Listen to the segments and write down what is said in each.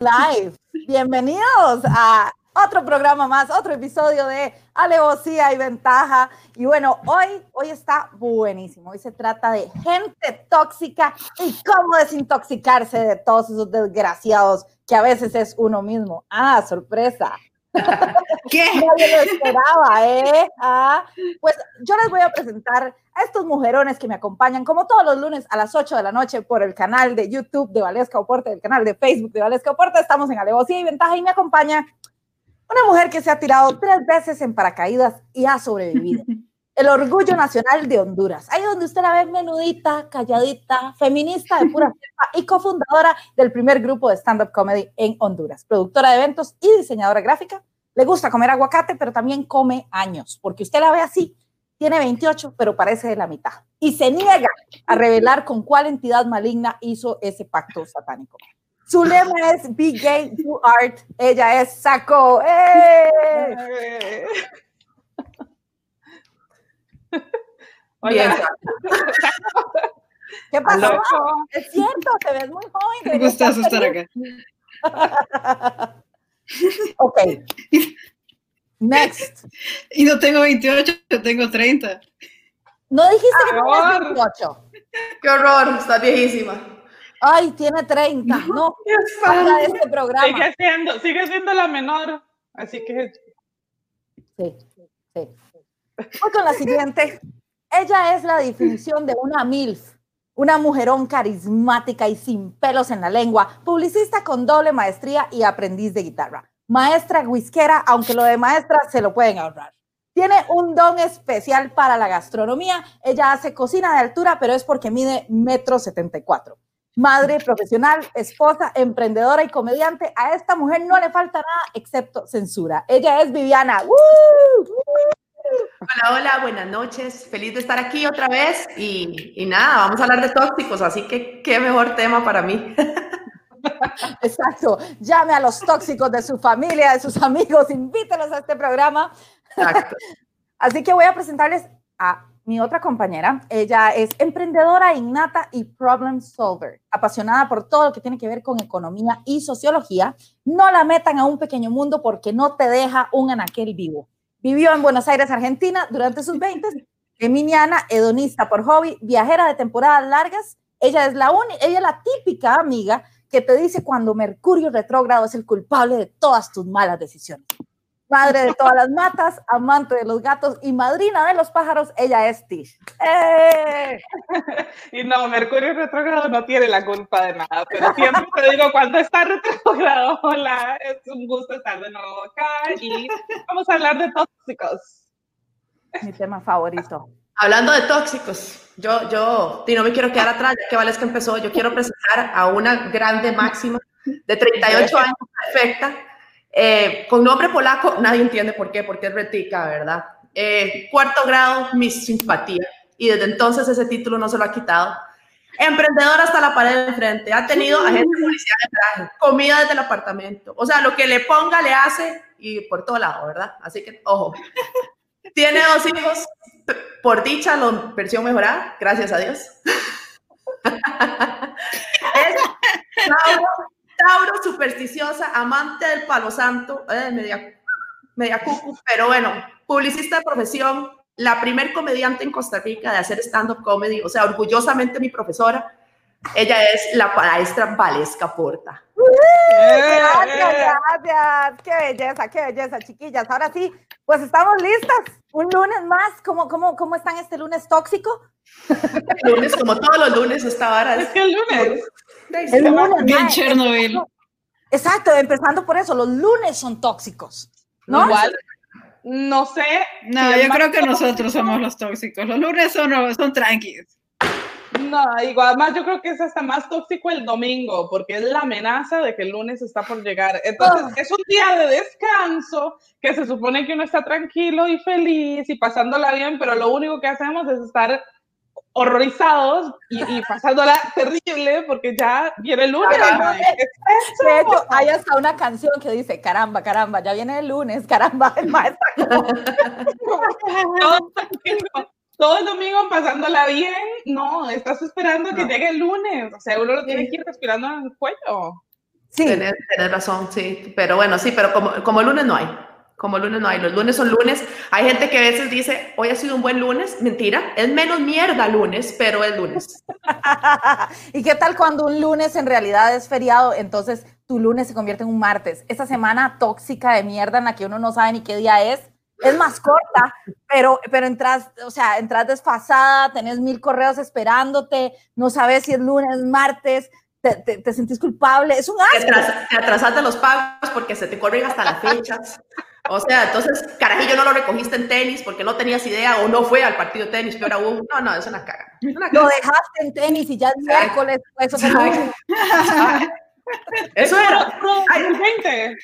Live. Bienvenidos a otro programa más, otro episodio de Alevosía y Ventaja. Y bueno, hoy, hoy está buenísimo. Hoy se trata de gente tóxica y cómo desintoxicarse de todos esos desgraciados que a veces es uno mismo. Ah, sorpresa. ¿Qué? Nadie lo esperaba, ¿eh? Ah, pues yo les voy a presentar a estos mujerones que me acompañan como todos los lunes a las 8 de la noche por el canal de YouTube de Valesca Oporte, el canal de Facebook de Valesca Oporte. Estamos en Alevosía y Ventaja y me acompaña una mujer que se ha tirado tres veces en paracaídas y ha sobrevivido. El orgullo nacional de Honduras. Ahí donde usted la ve menudita, calladita, feminista de pura cepa y cofundadora del primer grupo de stand-up comedy en Honduras. Productora de eventos y diseñadora gráfica. Le gusta comer aguacate, pero también come años, porque usted la ve así. Tiene 28, pero parece de la mitad. Y se niega a revelar con cuál entidad maligna hizo ese pacto satánico. Su lema es Be Gay, Do Art. Ella es Saco. ¡Eh! Hola. ¿Qué pasó? Aló. Es cierto, te ves muy joven. Me gusta estar asustar acá. Ok. Next. Y no tengo 28, yo tengo 30. No dijiste que tenías Amor. 28. Qué horror, estás viejísima. Ay, tiene 30. No, de este programa. Sigue siendo, sigue siendo la menor. Así que Sí, sí. Voy con la siguiente. Ella es la definición de una MILF, una mujerón carismática y sin pelos en la lengua, publicista con doble maestría y aprendiz de guitarra. Maestra whiskera, aunque lo de maestra se lo pueden ahorrar. Tiene un don especial para la gastronomía. Ella hace cocina de altura, pero es porque mide metro setenta y cuatro. Madre profesional, esposa, emprendedora y comediante. A esta mujer no le falta nada excepto censura. Ella es Viviana. ¡Woo! Hola, hola, buenas noches. Feliz de estar aquí otra vez. Y, y nada, vamos a hablar de tóxicos, así que qué mejor tema para mí. Exacto. Llame a los tóxicos de su familia, de sus amigos, invítelos a este programa. Exacto. Así que voy a presentarles a mi otra compañera. Ella es emprendedora innata y problem solver, apasionada por todo lo que tiene que ver con economía y sociología. No la metan a un pequeño mundo porque no te deja un anaquel vivo. Vivió en Buenos Aires, Argentina, durante sus 20, geminiana, hedonista por hobby, viajera de temporadas largas. Ella es la única, ella es la típica amiga que te dice cuando Mercurio retrógrado es el culpable de todas tus malas decisiones. Madre de todas las matas, amante de los gatos y madrina de los pájaros, ella es Tish. ¡Eh! Y no, Mercurio retrógrado no tiene la culpa de nada, pero siempre te digo, cuando está retrógrado, hola, es un gusto estar de nuevo acá y vamos a hablar de tóxicos. Mi tema favorito. Hablando de tóxicos, yo, yo, y no me quiero quedar atrás, ya que Valesca empezó, yo quiero presentar a una grande máxima de 38 años, perfecta, eh, con nombre polaco, nadie entiende por qué, porque es retica, ¿verdad? Eh, cuarto grado, Miss Simpatía, y desde entonces ese título no se lo ha quitado. Emprendedora hasta la pared de enfrente, ha tenido agente de policía de traje, comida desde el apartamento, o sea, lo que le ponga le hace y por todo lado, ¿verdad? Así que, ojo. Tiene dos hijos, por dicha, la versión mejorada, gracias a Dios. es Tauro, Tauro, supersticiosa, amante del palo santo, eh, media, media cucu, pero bueno, publicista de profesión, la primer comediante en Costa Rica de hacer stand-up comedy, o sea, orgullosamente mi profesora. Ella es la maestra Valesca Porta. Gracias, gracias. Qué belleza, qué belleza, chiquillas. Ahora sí, pues estamos listas. Un lunes más. ¿Cómo, cómo, cómo están este lunes tóxico? Lunes, como todos los lunes, esta vara Es es que el lunes, El lunes, Bien Chernobyl. Exacto, empezando por eso, los lunes son tóxicos. ¿no? igual, no sé. No, yo creo que tóxico. nosotros somos los tóxicos. Los lunes son, son tranquilos. No, igual más yo creo que es hasta más tóxico el domingo, porque es la amenaza de que el lunes está por llegar. Entonces, Ah. es un día de descanso que se supone que uno está tranquilo y feliz y pasándola bien, pero lo único que hacemos es estar horrorizados y, y pasándola terrible porque ya viene el lunes. Hay hasta una canción que dice, caramba, caramba, ya viene el lunes, caramba, el maestro. todo, el domingo, pasándola bien, no, estás esperando que llegue el lunes, o sea, uno lo tiene que ir respirando en el cuello. Sí. Tenés razón, sí. Pero bueno, sí, pero como, como lunes no hay. Como lunes no hay. Los lunes son lunes. Hay gente que a veces dice, hoy ha sido un buen lunes. Mentira, es menos mierda lunes, pero es lunes. ¿Y qué tal cuando un lunes en realidad es feriado? Entonces tu lunes se convierte en un martes. Esa semana tóxica de mierda en la que uno no sabe ni qué día es, es más corta, pero, pero entras, o sea, entras desfasada, tenés mil correos esperándote, no sabes si es lunes, martes, te, te, te sentís culpable, es un Te, asco. atras- te atrasaste los pagos porque se te corren hasta las fechas. O sea, entonces, carajillo, no lo recogiste en tenis porque no tenías idea o no fue al partido de tenis, pero aún, no, no, es una caga. Es una Lo caga. dejaste en tenis y ya es miércoles, eso fue lunes. Eso era. Ay. 2020.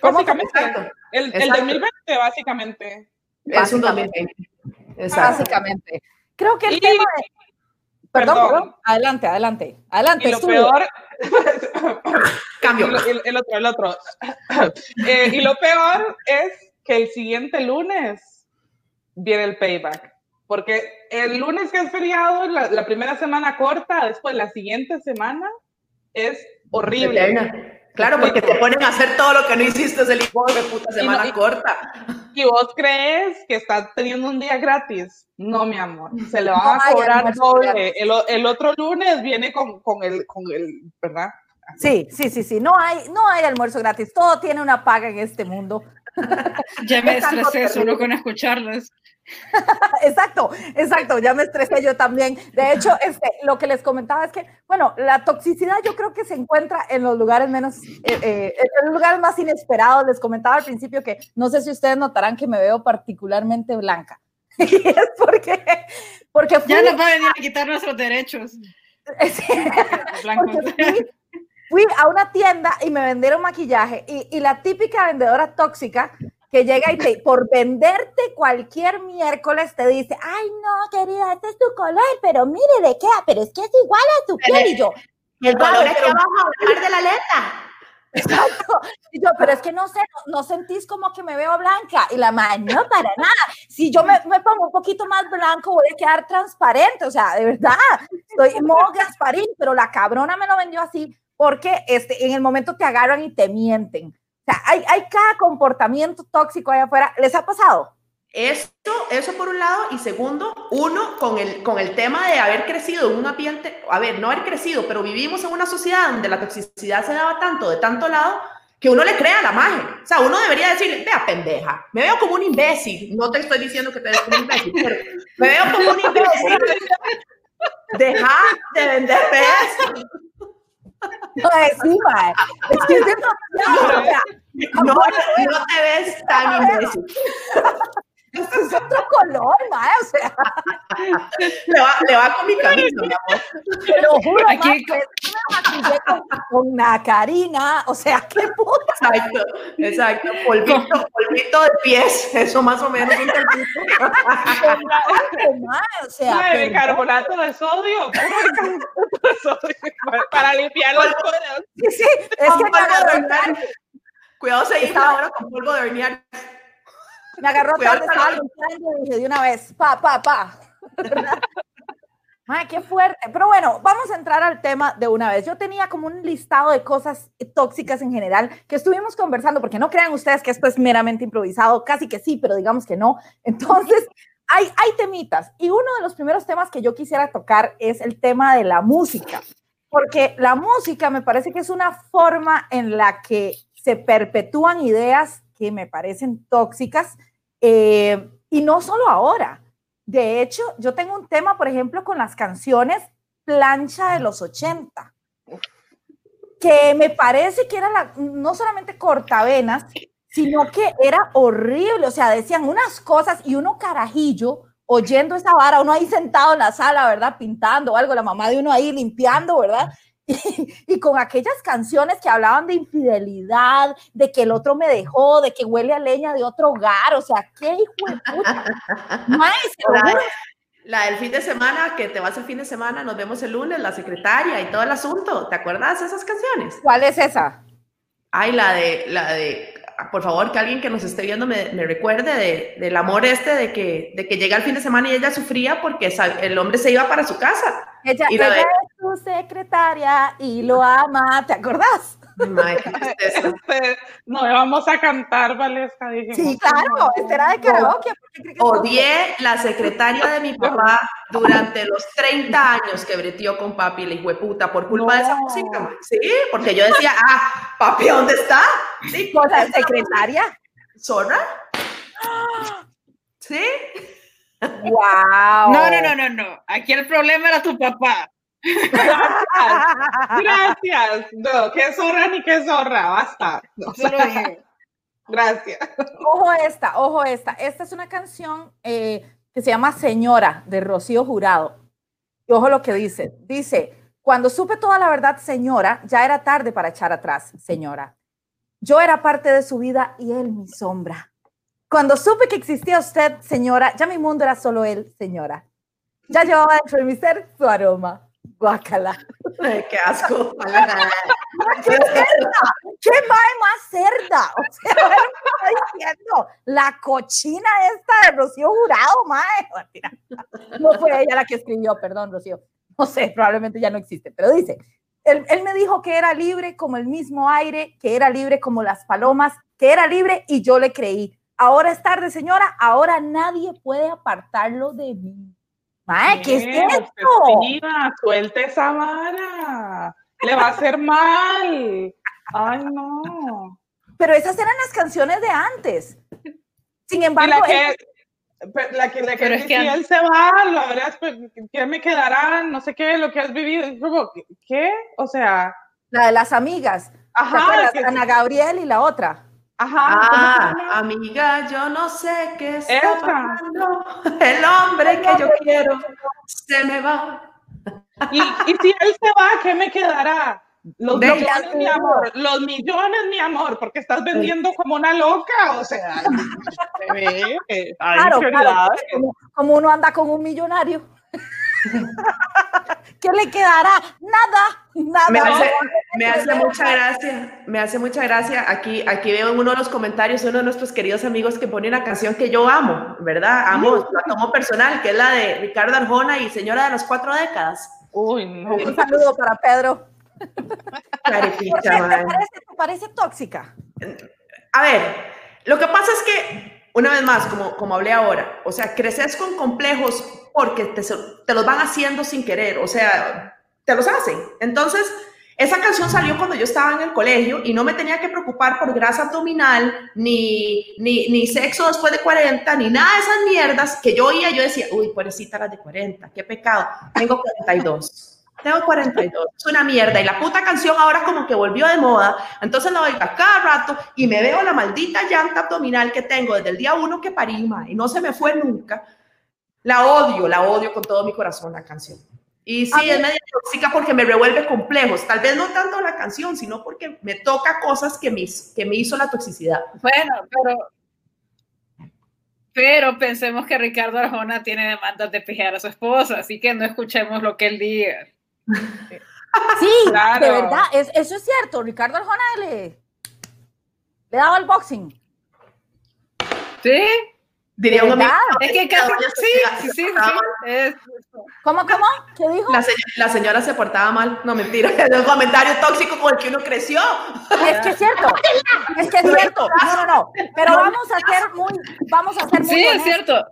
¿Cómo? Básicamente. Exacto. El, el Exacto. 2020, básicamente. Es un Básicamente. 2020. Exacto. Básicamente. Creo que el Y- tema de... Perdón, Perdón. perdón. Adelante, adelante. Adelante. Y lo estudio. peor, Cambio. el, el- el otro, el otro. Eh, y lo peor es que el siguiente lunes viene el payback. Porque el lunes que es feriado, la, la primera semana corta, después la siguiente semana es horrible. Claro, porque te ponen a hacer todo lo que no hiciste el hijo de puta Y no- semana y- corta. Y vos crees que estás teniendo un día gratis. No, mi amor. Se le van No a cobrar almuerzo doble. El, el otro lunes viene con, con el, con el, ¿verdad? Sí, sí, sí, sí. No hay, no hay almuerzo gratis. Todo tiene una paga en este mundo. Ya me estresé solo con escucharlas. Exacto, exacto. Ya me estresé yo también. De hecho, este, lo que les comentaba es que, bueno, la toxicidad yo creo que se encuentra en los lugares menos, eh, eh, en los lugares más inesperados. Les comentaba al principio que no sé si ustedes notarán que me veo particularmente blanca. Y es porque, porque fui, Ya nos va a venir a quitar nuestros derechos. blancos. porque fui, fui a una tienda y me vendieron maquillaje y, y la típica vendedora tóxica que llega y te, por venderte cualquier miércoles te dice, ay no, querida, este es tu color, pero mire de qué, pero es que es igual a tu piel y yo. El "Claro, color es que vamos a hablar de la letra. Exacto. Y yo, pero es que no sé, no, no sentís como que me veo blanca. Y la madre, no, para nada. Si yo me, me pongo un poquito más blanco, voy a quedar transparente. O sea, de verdad, estoy en modo Gasparín, pero la cabrona me lo vendió así porque este, en el momento te agarran y te mienten. O sea, hay, hay cada comportamiento tóxico allá afuera. ¿Les ha pasado? Esto, eso por un lado, y segundo, uno con el, con el tema de haber crecido en un ambiente, a ver, no haber crecido, pero vivimos en una sociedad donde la toxicidad se daba tanto de tanto lado que uno le crea la magia. O sea, uno debería decir, vea, pendeja, me veo como un imbécil. No te estoy diciendo que te ves como un imbécil, pero me veo como un imbécil. Deja de vender pesos. No, es sí, mae. Es que es demasiado, o sea, No, no te ves tan imbécil. este es otro color, mae. O sea, Le va, le va con mi camisa, mi amor. te lo juro, Aquí- yo me con, con nacarina. O sea, qué puta. Exacto, exacto. Polvito, polvito de pies, eso más o menos. O sea, bicarbonato de sodio, bicarbonato de sodio, para, para limpiar los poros. Sí, sí, es Con que hornear. Cuidado, se infla ahora con polvo de hornear. Me agarró tarde, estaba limpiando y dije de una vez, pa, pa, pa. Ay, qué fuerte. Pero bueno, vamos a entrar al tema de una vez. Yo tenía como un listado de cosas tóxicas en general que estuvimos conversando, porque no crean ustedes que esto es meramente improvisado, casi que sí, pero digamos que no. Entonces, hay, hay temitas. Y uno de los primeros temas que yo quisiera tocar es el tema de la música, porque la música me parece que es una forma en la que se perpetúan ideas que me parecen tóxicas eh, y no solo ahora. De hecho, yo tengo un tema, por ejemplo, con las canciones plancha de los 80, que me parece que era la, no solamente cortavenas, sino que era horrible. O sea, decían unas cosas y uno carajillo oyendo esa vara, uno ahí sentado en la sala, ¿verdad? Pintando o algo, la mamá de uno ahí limpiando, ¿verdad? Y, y con aquellas canciones que hablaban de infidelidad, de que el otro me dejó, de que huele a leña de otro hogar, o sea, qué hijo de puta. La, la del fin de semana, que te vas el fin de semana, nos vemos el lunes, la secretaria y todo el asunto. ¿Te acuerdas de esas canciones? ¿Cuál es esa? Ay, la de, la de, por favor, que alguien que nos esté viendo me, me recuerde de, del amor este, de que, de que llega el fin de semana y ella sufría porque el hombre se iba para su casa. Ella, Y lo ella de- es tu secretaria y lo ama, ¿te acordás? Tristeza. Este, no vamos a cantar, Valesca. dijimos. Sí, claro, este era de karaoke. ¿por qué cree que es Odié la secretaria de mi papá durante los 30 años que breteó con papi, la hijueputa, por culpa de esa música. Sí, porque yo decía, ah, papi, ¿dónde está? Sí, cosa esa secretaria? ¿Zorra? Sí. ¡Wow! No, no, no, no, no. Aquí el problema era tu papá. Gracias. No, qué zorra ni qué zorra. Basta. Lo dije. gracias. Ojo esta, ojo esta. Esta es una canción eh, que se llama Señora de Rocío Jurado. Y ojo lo que dice. Dice, cuando supe toda la verdad, señora, ya era tarde para echar atrás, señora. Yo era parte de su vida y él mi sombra. Cuando supe que existía usted, señora, ya mi mundo era solo él, señora. Ya llevaba dentro de mi ser su aroma. Guácala. Ay, qué asco. ¡Qué cerda! ¡Qué mae más cerda! O sea, está diciendo la cochina esta de Rocío Jurado, mae. No fue ella la que escribió, perdón, Rocío. No sé, probablemente ya no existe, pero dice, él, él me dijo que era libre como el mismo aire, que era libre como las palomas, que era libre y yo le creí. Ahora es tarde, señora, ahora nadie puede apartarlo de mí. Mae, ¿qué es esto? Suelte esa vara. Le va a hacer mal. Ay, no. Pero esas eran las canciones de antes. Sin embargo, la él- que, pe- la que, la que es que si él se va, lo habrás, pues, ¿qué me quedará? No sé qué, lo que has vivido. Es ¿qué? O sea, la de las amigas. ¿Te ajá, Ana Gabriel y la otra. Ajá. ¿cómo se Ah, amiga, yo no sé qué está pasando. El hombre que yo quiero se me va. Y, y si él se va, ¿qué me quedará? Los Venga, millones, mi amor, los millones, mi amor, porque estás vendiendo como una loca, o sea, se ve Claro, claro, como, como uno anda con un millonario. ¿Qué le quedará? Nada, nada. Me hace, me hace mucha gracia, me hace mucha gracia. Aquí, aquí veo en uno de los comentarios uno de nuestros queridos amigos que pone una canción que yo amo, ¿verdad? Amo, la tomo personal, que es la de Ricardo Arjona y Señora de las Cuatro Décadas. Uy, no. Un saludo para Pedro. Carepicha, ¿Por qué te parece, te parece tóxica? A ver, lo que pasa es que, una vez más, como, como hablé ahora, o sea, creces con complejos porque te, te los van haciendo sin querer, o sea, te los hacen. Entonces, esa canción salió cuando yo estaba en el colegio y no me tenía que preocupar por grasa abdominal, ni, ni, ni sexo después de 40, ni nada de esas mierdas que yo oía. Yo decía, uy, pobrecita las de 40, qué pecado. Tengo 42. Tengo 42, es una mierda. Y la puta canción ahora como que volvió de moda. Entonces la oigo a cada rato y me veo la maldita llanta abdominal que tengo desde el día uno que parí, ma, y no se me fue nunca. La odio, la odio con todo mi corazón la canción. Y sí, es medio tóxica porque me revuelve complejos. Tal vez no tanto la canción, sino porque me toca cosas que me, hizo- que me hizo la toxicidad. Bueno, pero. Pero pensemos que Ricardo Arjona tiene demandas de pijar a su esposa, así que no escuchemos lo que él diga. Sí, Claro. de verdad, es- eso es cierto. Ricardo Arjona le, le daba el boxing. ¿Sí? Diría un amigo. Es que casi. Sí, sí, sí. sí, ¿Cómo, cómo? ¿Qué dijo? La, se- la señora se portaba mal. No, mentira. Es un comentario tóxico con el que uno creció. Es que es cierto. Es que es cierto. No, no, no. Pero vamos a ser muy, vamos a ser muy sí, es cierto.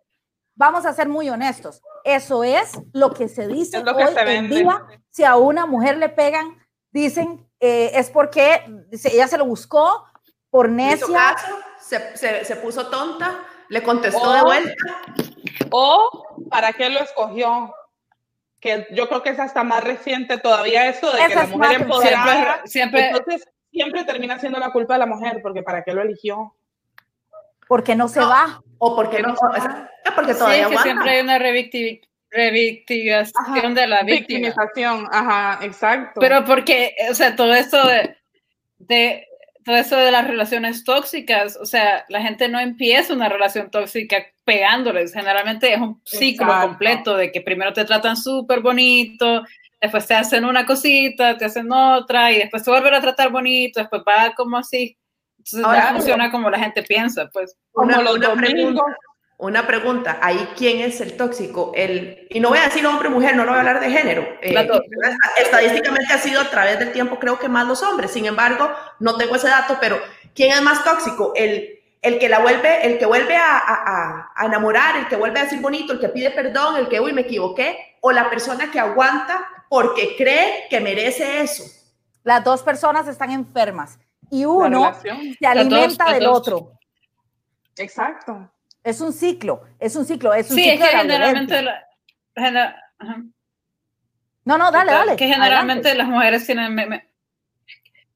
Vamos a ser muy honestos. Eso es lo que se dice Es lo que hoy se en día. Si a una mujer le pegan, dicen eh, es porque ella se lo buscó por necia. caso, se, se, se puso tonta, le contestó Oh. de vuelta. O para qué lo escogió. Que yo creo que es hasta más reciente todavía eso de que la mujer empoderada. Siempre, siempre, Entonces, siempre termina siendo la culpa de la mujer, porque para qué lo eligió. porque no se No. va. O porque no, o sea, porque sí, todavía es que siempre hay una revicti- revictización Ajá, de la víctima. Victimización, ajá, exacto. Pero porque, o sea, todo esto de, de todo eso de las relaciones tóxicas, o sea, la gente no empieza una relación tóxica pegándoles, generalmente es un ciclo Exacto. completo de que primero te tratan súper bonito, después te hacen una cosita, te hacen otra y después te vuelven a tratar bonito, después va como así. Entonces Ahora, no funciona como la gente piensa, pues. como Una- los una domingos, pregunta. una pregunta, ahí quién es el tóxico, el, y no voy a decir hombre o mujer, no lo voy a hablar de género. Eh, estadísticamente ha sido a través del tiempo creo que más los hombres, sin embargo, no tengo ese dato, pero ¿quién es más tóxico? El, el que la vuelve, el que vuelve a, a, a, enamorar, el que vuelve a decir bonito, el que pide perdón, el que, uy, me equivoqué, o la persona que aguanta porque cree que merece eso. Las dos personas están enfermas y uno se alimenta del otro. Exacto. Es un ciclo, es un ciclo, es un sí, ciclo. es que generalmente. no, no, dale, dale. Que generalmente las mujeres tienen.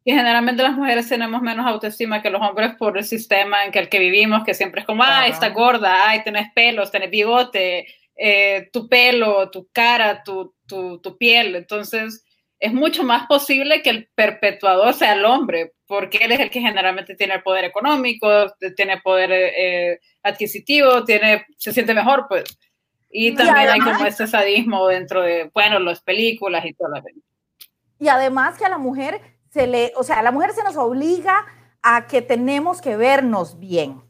que generalmente las mujeres tenemos menos autoestima que los hombres por el sistema en que el que vivimos, que siempre es como, ay, está gorda, ay, tenés pelos, tenés bigote, eh, tu pelo, tu cara, tu, tu, tu piel. Entonces, es mucho más posible que el perpetuador sea el hombre, porque él es el que generalmente tiene el poder económico, tiene poder eh, adquisitivo, tiene, se siente mejor, pues. Y también hay como ese sadismo dentro de, bueno, las películas y todo lo Y además que a la mujer se le, o sea, a la mujer se nos obliga a que tenemos que vernos bien.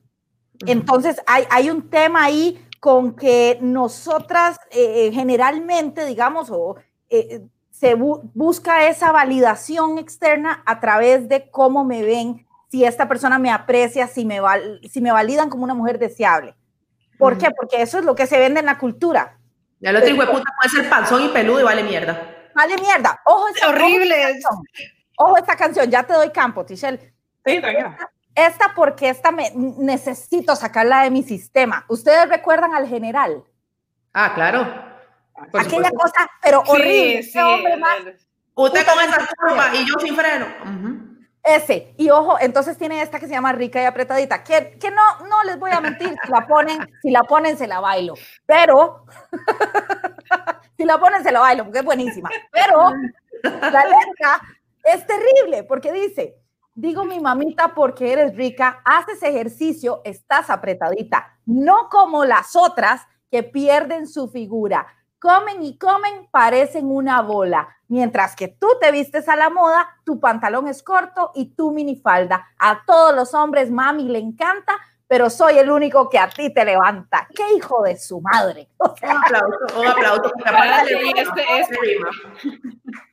Entonces hay, hay un tema ahí con que nosotras eh, generalmente, digamos, o eh, se busca esa validación externa a través de cómo me ven, si esta persona me aprecia, si me, si me validan como una mujer deseable. ¿Por qué? Porque eso es lo que se vende en la cultura. Ya lo digo, puta puede ser panzón y peludo y vale mierda. Vale mierda. Ojo, es horrible. Ojo esta canción, ya te doy campo, Tichelle. Sí, tranquila. Esta porque esta me necesito sacarla de mi sistema. ¿Ustedes recuerdan al general? Ah, claro. Aquella cosa, pero horrible. Sí, hombre más, Usted con esa curva y yo sin freno. Ese. Y ojo, entonces tiene esta que se llama rica y apretadita, que, que no, no les voy a mentir, si la ponen, si la ponen, se la bailo. Pero, si la ponen, se la bailo, porque es buenísima. Pero, la letra es terrible, porque dice, digo mi mamita porque eres rica, haces ejercicio, estás apretadita, no como las otras que pierden su figura comen y comen, parecen una bola. Mientras que tú te vistes a la moda, tu pantalón es corto y tu minifalda. A todos los hombres, mami, le encanta, pero soy el único que a ti te levanta. ¡Qué hijo de su madre! un aplauso, un aplauso. Este,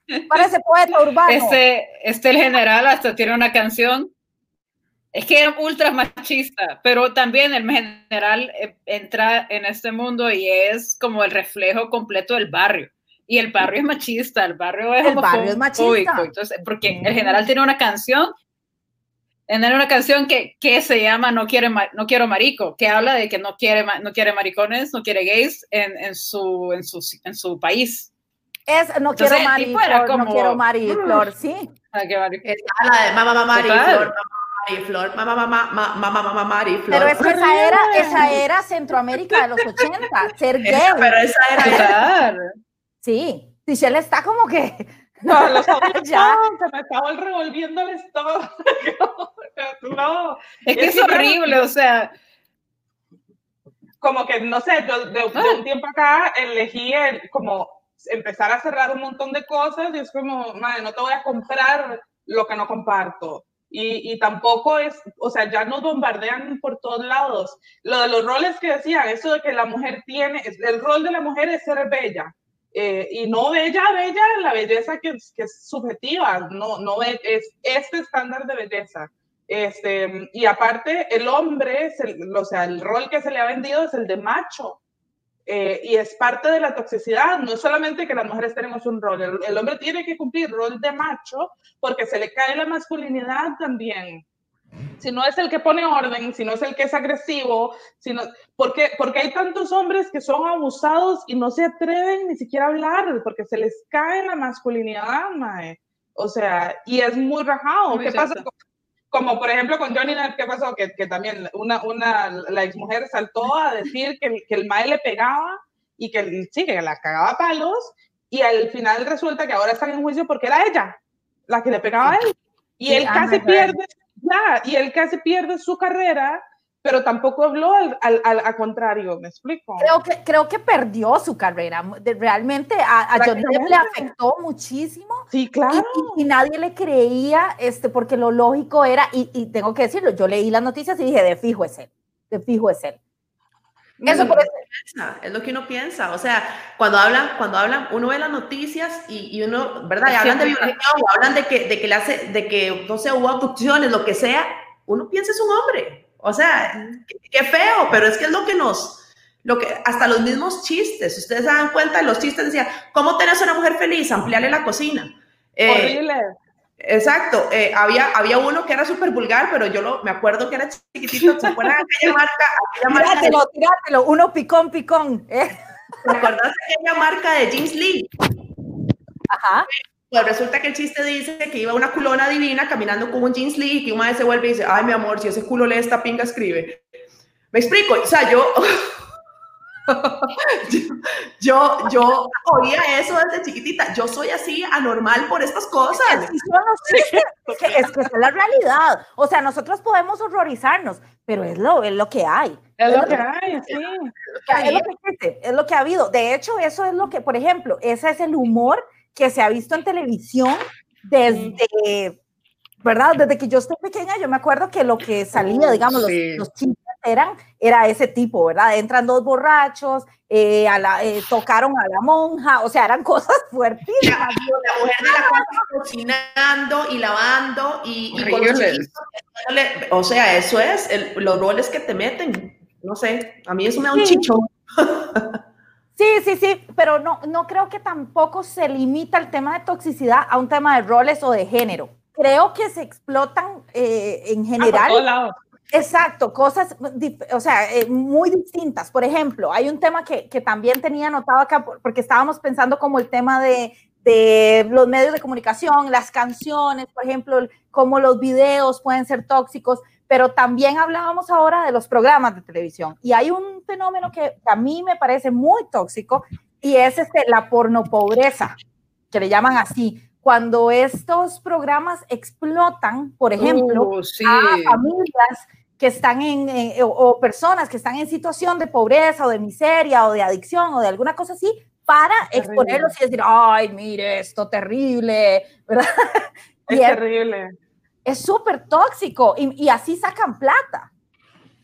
este, Parece poeta urbano. Este, este el general hasta tiene una canción es que es ultra machista, pero también el general eh, entra en este mundo y es como el reflejo completo del barrio. Y el barrio es machista, el barrio es el barrio es machista. Entonces, porque el general tiene una canción, tiene una canción que, que se llama no, quiere, no quiero marico, que habla de que no quiere, no quiere maricones, no quiere gays en, en, su, en, su, en su país. Es, no quiero mariflor, no quiero mariflor, sí. Ah, la de mamá, mamá, mariflor, Mariflor, mamá, mamá, mamá, mamá, Mariflor. Pero es que esa era, esa era Centroamérica de los 80, ser gay. pero esa era. Sí, Tichelle está como que. No, los ya. se me estaba revolviendo el estómago. no, es que es, horrible, o sea. Como que, no sé, yo de, ah. un tiempo acá elegí el, como empezar a cerrar un montón de cosas y es como, madre, no te voy a comprar lo que no comparto y, y, tampoco es, o sea, ya nos bombardean por todos lados. Lo de los roles que decían, eso de que la mujer tiene, el rol de la mujer es ser bella. Eh, y no bella, bella, la belleza que, que es subjetiva, no, no es, es este estándar de belleza. Este, y aparte, el hombre, el, o sea, el rol que se le ha vendido es el de macho. Eh, y es parte de la toxicidad, no es solamente que las mujeres tenemos un rol, el, hombre tiene que cumplir rol de macho porque se le cae la masculinidad también. Si no es el que pone orden, si no es el que es agresivo, sino, porque, porque hay tantos hombres que son abusados y no se atreven ni siquiera a hablar porque se les cae la masculinidad, mae. O sea, y es muy rajado. ¿Qué pasa con, como por ejemplo con Johnny Depp, ¿qué pasó? Que, que también una, una, la exmujer saltó a decir que, que el mae le pegaba y que sí, que la cagaba palos, y al final resulta que ahora están en juicio porque era ella la que le pegaba a él. Y él casi pierde, ya, y él casi pierde su carrera pero tampoco habló al, al, al, contrario, ¿me explico? Creo que, creo que perdió su carrera, realmente a, a Johnny Depp le afectó muchísimo. Sí, claro. Y, nadie le creía, este, porque lo lógico era, y, y, tengo que decirlo, yo leí las noticias y dije, de fijo es él, de fijo es él. Eso por eso. Es lo que uno piensa. O sea, cuando hablan, cuando hablan, uno ve las noticias y, y uno, ¿verdad? Y hablan de violación, hablan de que, de que le hace, de que, no sé, hubo abducciones, lo que sea. Uno piensa es un hombre. O sea, qué, feo, pero es que es lo que nos, lo que, hasta los mismos chistes, ustedes se dan cuenta de los chistes, decía, ¿cómo tenés a una mujer feliz? Ampliarle la cocina. Eh, Horrible. Exacto, eh, había, había uno que era súper vulgar, pero yo lo, me acuerdo que era chiquitito, ¿se acuerdan de aquella marca? Aquella tírátelo, tírátelo, uno picón, picón. ¿eh? ¿Te acuerdas de aquella marca de Jeans Lee? Ajá. Pues resulta que el chiste dice que iba una culona divina caminando con un jeans lee y que una vez se vuelve y dice, ay, mi amor, si ese culo lee esta pinga, escribe. Me explico, o sea, yo, yo, yo oía eso desde chiquitita. Yo soy así anormal por estas cosas. Es que, es que es la realidad. O sea, nosotros podemos horrorizarnos, pero es lo, es lo que hay. Es, lo, que, hay, sí. Es lo que, es lo que ha habido. De hecho, eso es lo que, por ejemplo, ese es el humor que se ha visto en televisión desde, ¿verdad? Desde que yo estoy pequeña, yo me acuerdo que lo que salía, digamos, los, los chistes eran, era ese tipo, ¿verdad? Entran dos borrachos, eh, a la, eh, tocaron a la monja, o sea, eran cosas fuertísimas. La, mujer de la casa cocinando y lavando y, y con los o sea, eso es el, los roles que te meten. No sé, a mí eso me da un sí. chicho. Sí, sí, sí, pero no, no creo que tampoco se limita el tema de toxicidad a un tema de roles o de género. Creo que se explotan eh, en general. Ah, Exacto, cosas, o sea, eh, muy distintas. Por ejemplo, hay un tema que, que, también tenía anotado acá, porque estábamos pensando como el tema de, de, los medios de comunicación, las canciones, por ejemplo, cómo los videos pueden ser tóxicos, pero también hablábamos ahora de los programas de televisión. Y hay un fenómeno que a mí me parece muy tóxico y es este, la pornopobreza, que le llaman así cuando estos programas explotan, por ejemplo, uh, sí. a familias que están en, o, o, personas que están en situación de pobreza o de miseria o de adicción o de alguna cosa así, para terrible. exponerlos y decir, ay, mire, esto terrible, ¿verdad? Es y terrible. Es súper tóxico y, y, así sacan plata.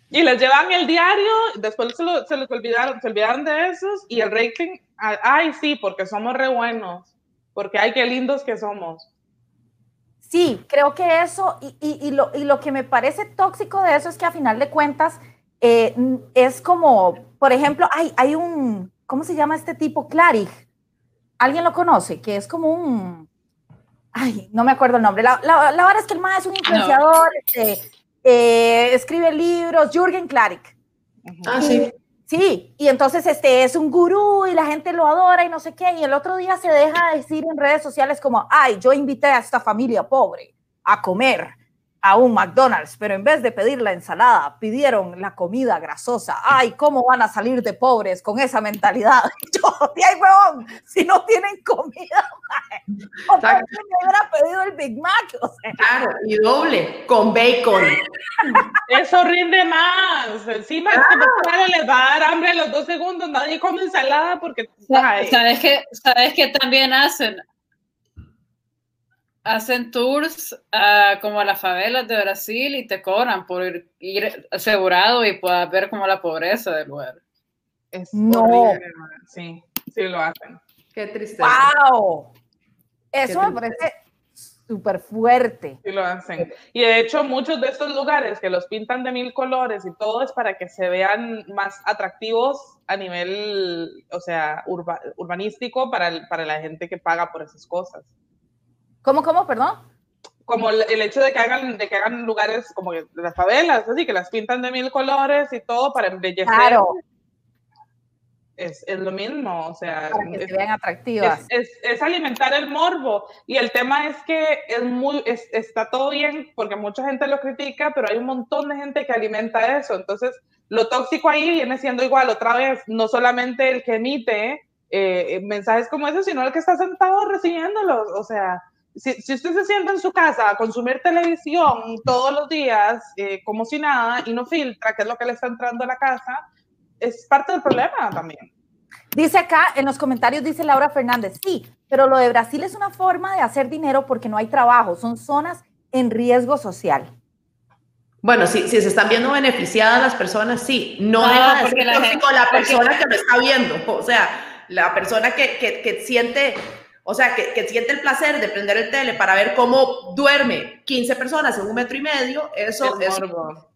Y les llevan el diario, después se, lo, se les olvidaron, se olvidaron de esos y el rating, ay, sí, porque somos re buenos, porque ay, qué lindos que somos. Sí, creo que eso, y, y, y, lo, y, lo, que me parece tóxico de eso es que a final de cuentas eh, es como, por ejemplo, hay, hay un, ¿cómo se llama este tipo? Clarig. ¿Alguien lo conoce? Que es como un, ay, no me acuerdo el nombre. La, la, la verdad es que el más es un influenciador, no. este, eh, escribe libros, Jürgen Klarik. Ah, sí. Sí, y entonces este es un gurú y la gente lo adora y no sé qué, y el otro día se deja decir en redes sociales como, ay, yo invité a esta familia pobre a comer a un McDonald's, pero en vez de pedir la ensalada, pidieron la comida grasosa. Ay, ¿cómo van a salir de pobres con esa mentalidad? Yo, ay, huevón, si no tienen comida, o me hubiera pedido el Big Mac. O sea. Claro, y doble, con bacon. Eso rinde más. Encima ah. les va a dar hambre a los dos segundos, nadie come ensalada porque... Ay. ¿Sabes que, ¿Sabes que también hacen? Hacen tours uh, como a las favelas de Brasil y te cobran por ir, ir asegurado y puedas ver como la pobreza del lugar. Es no. Horrible, sí, sí lo hacen. Qué tristeza. ¡Wow! Eso me parece súper fuerte. Sí lo hacen. Y de hecho muchos de estos lugares que los pintan de mil colores y todo es para que se vean más atractivos a nivel, o sea, urba, urbanístico para, para la gente que paga por esas cosas. ¿Cómo, cómo, perdón? Como el, el, hecho de que hagan, de que hagan lugares como las favelas, así que las pintan de mil colores y todo para embellecer. Claro. Es, es lo mismo, o sea. Para que es, se vean atractivas. Es, es, alimentar el morbo. Y el tema es que es muy, está todo bien porque mucha gente lo critica, pero hay un montón de gente que alimenta eso. Entonces, lo tóxico ahí viene siendo igual, otra vez, no solamente el que emite eh, mensajes como esos, sino el que está sentado recibiéndolos. O sea, si, si, usted se sienta en su casa a consumir televisión todos los días, eh, como si nada, y no filtra qué es lo que le está entrando a la casa, es parte del problema también. Dice acá en los comentarios, dice Laura Fernández, sí, pero lo de Brasil es una forma de hacer dinero porque no hay trabajo, son zonas en riesgo social. Bueno, si, si se están viendo beneficiadas las personas, sí. No, No, deja de porque ser la gente- la porque- persona que lo está viendo. O sea, la persona que, que, que siente, o sea, que, que siente el placer de prender el tele para ver cómo duerme 15 personas en un metro y medio, eso, morbo.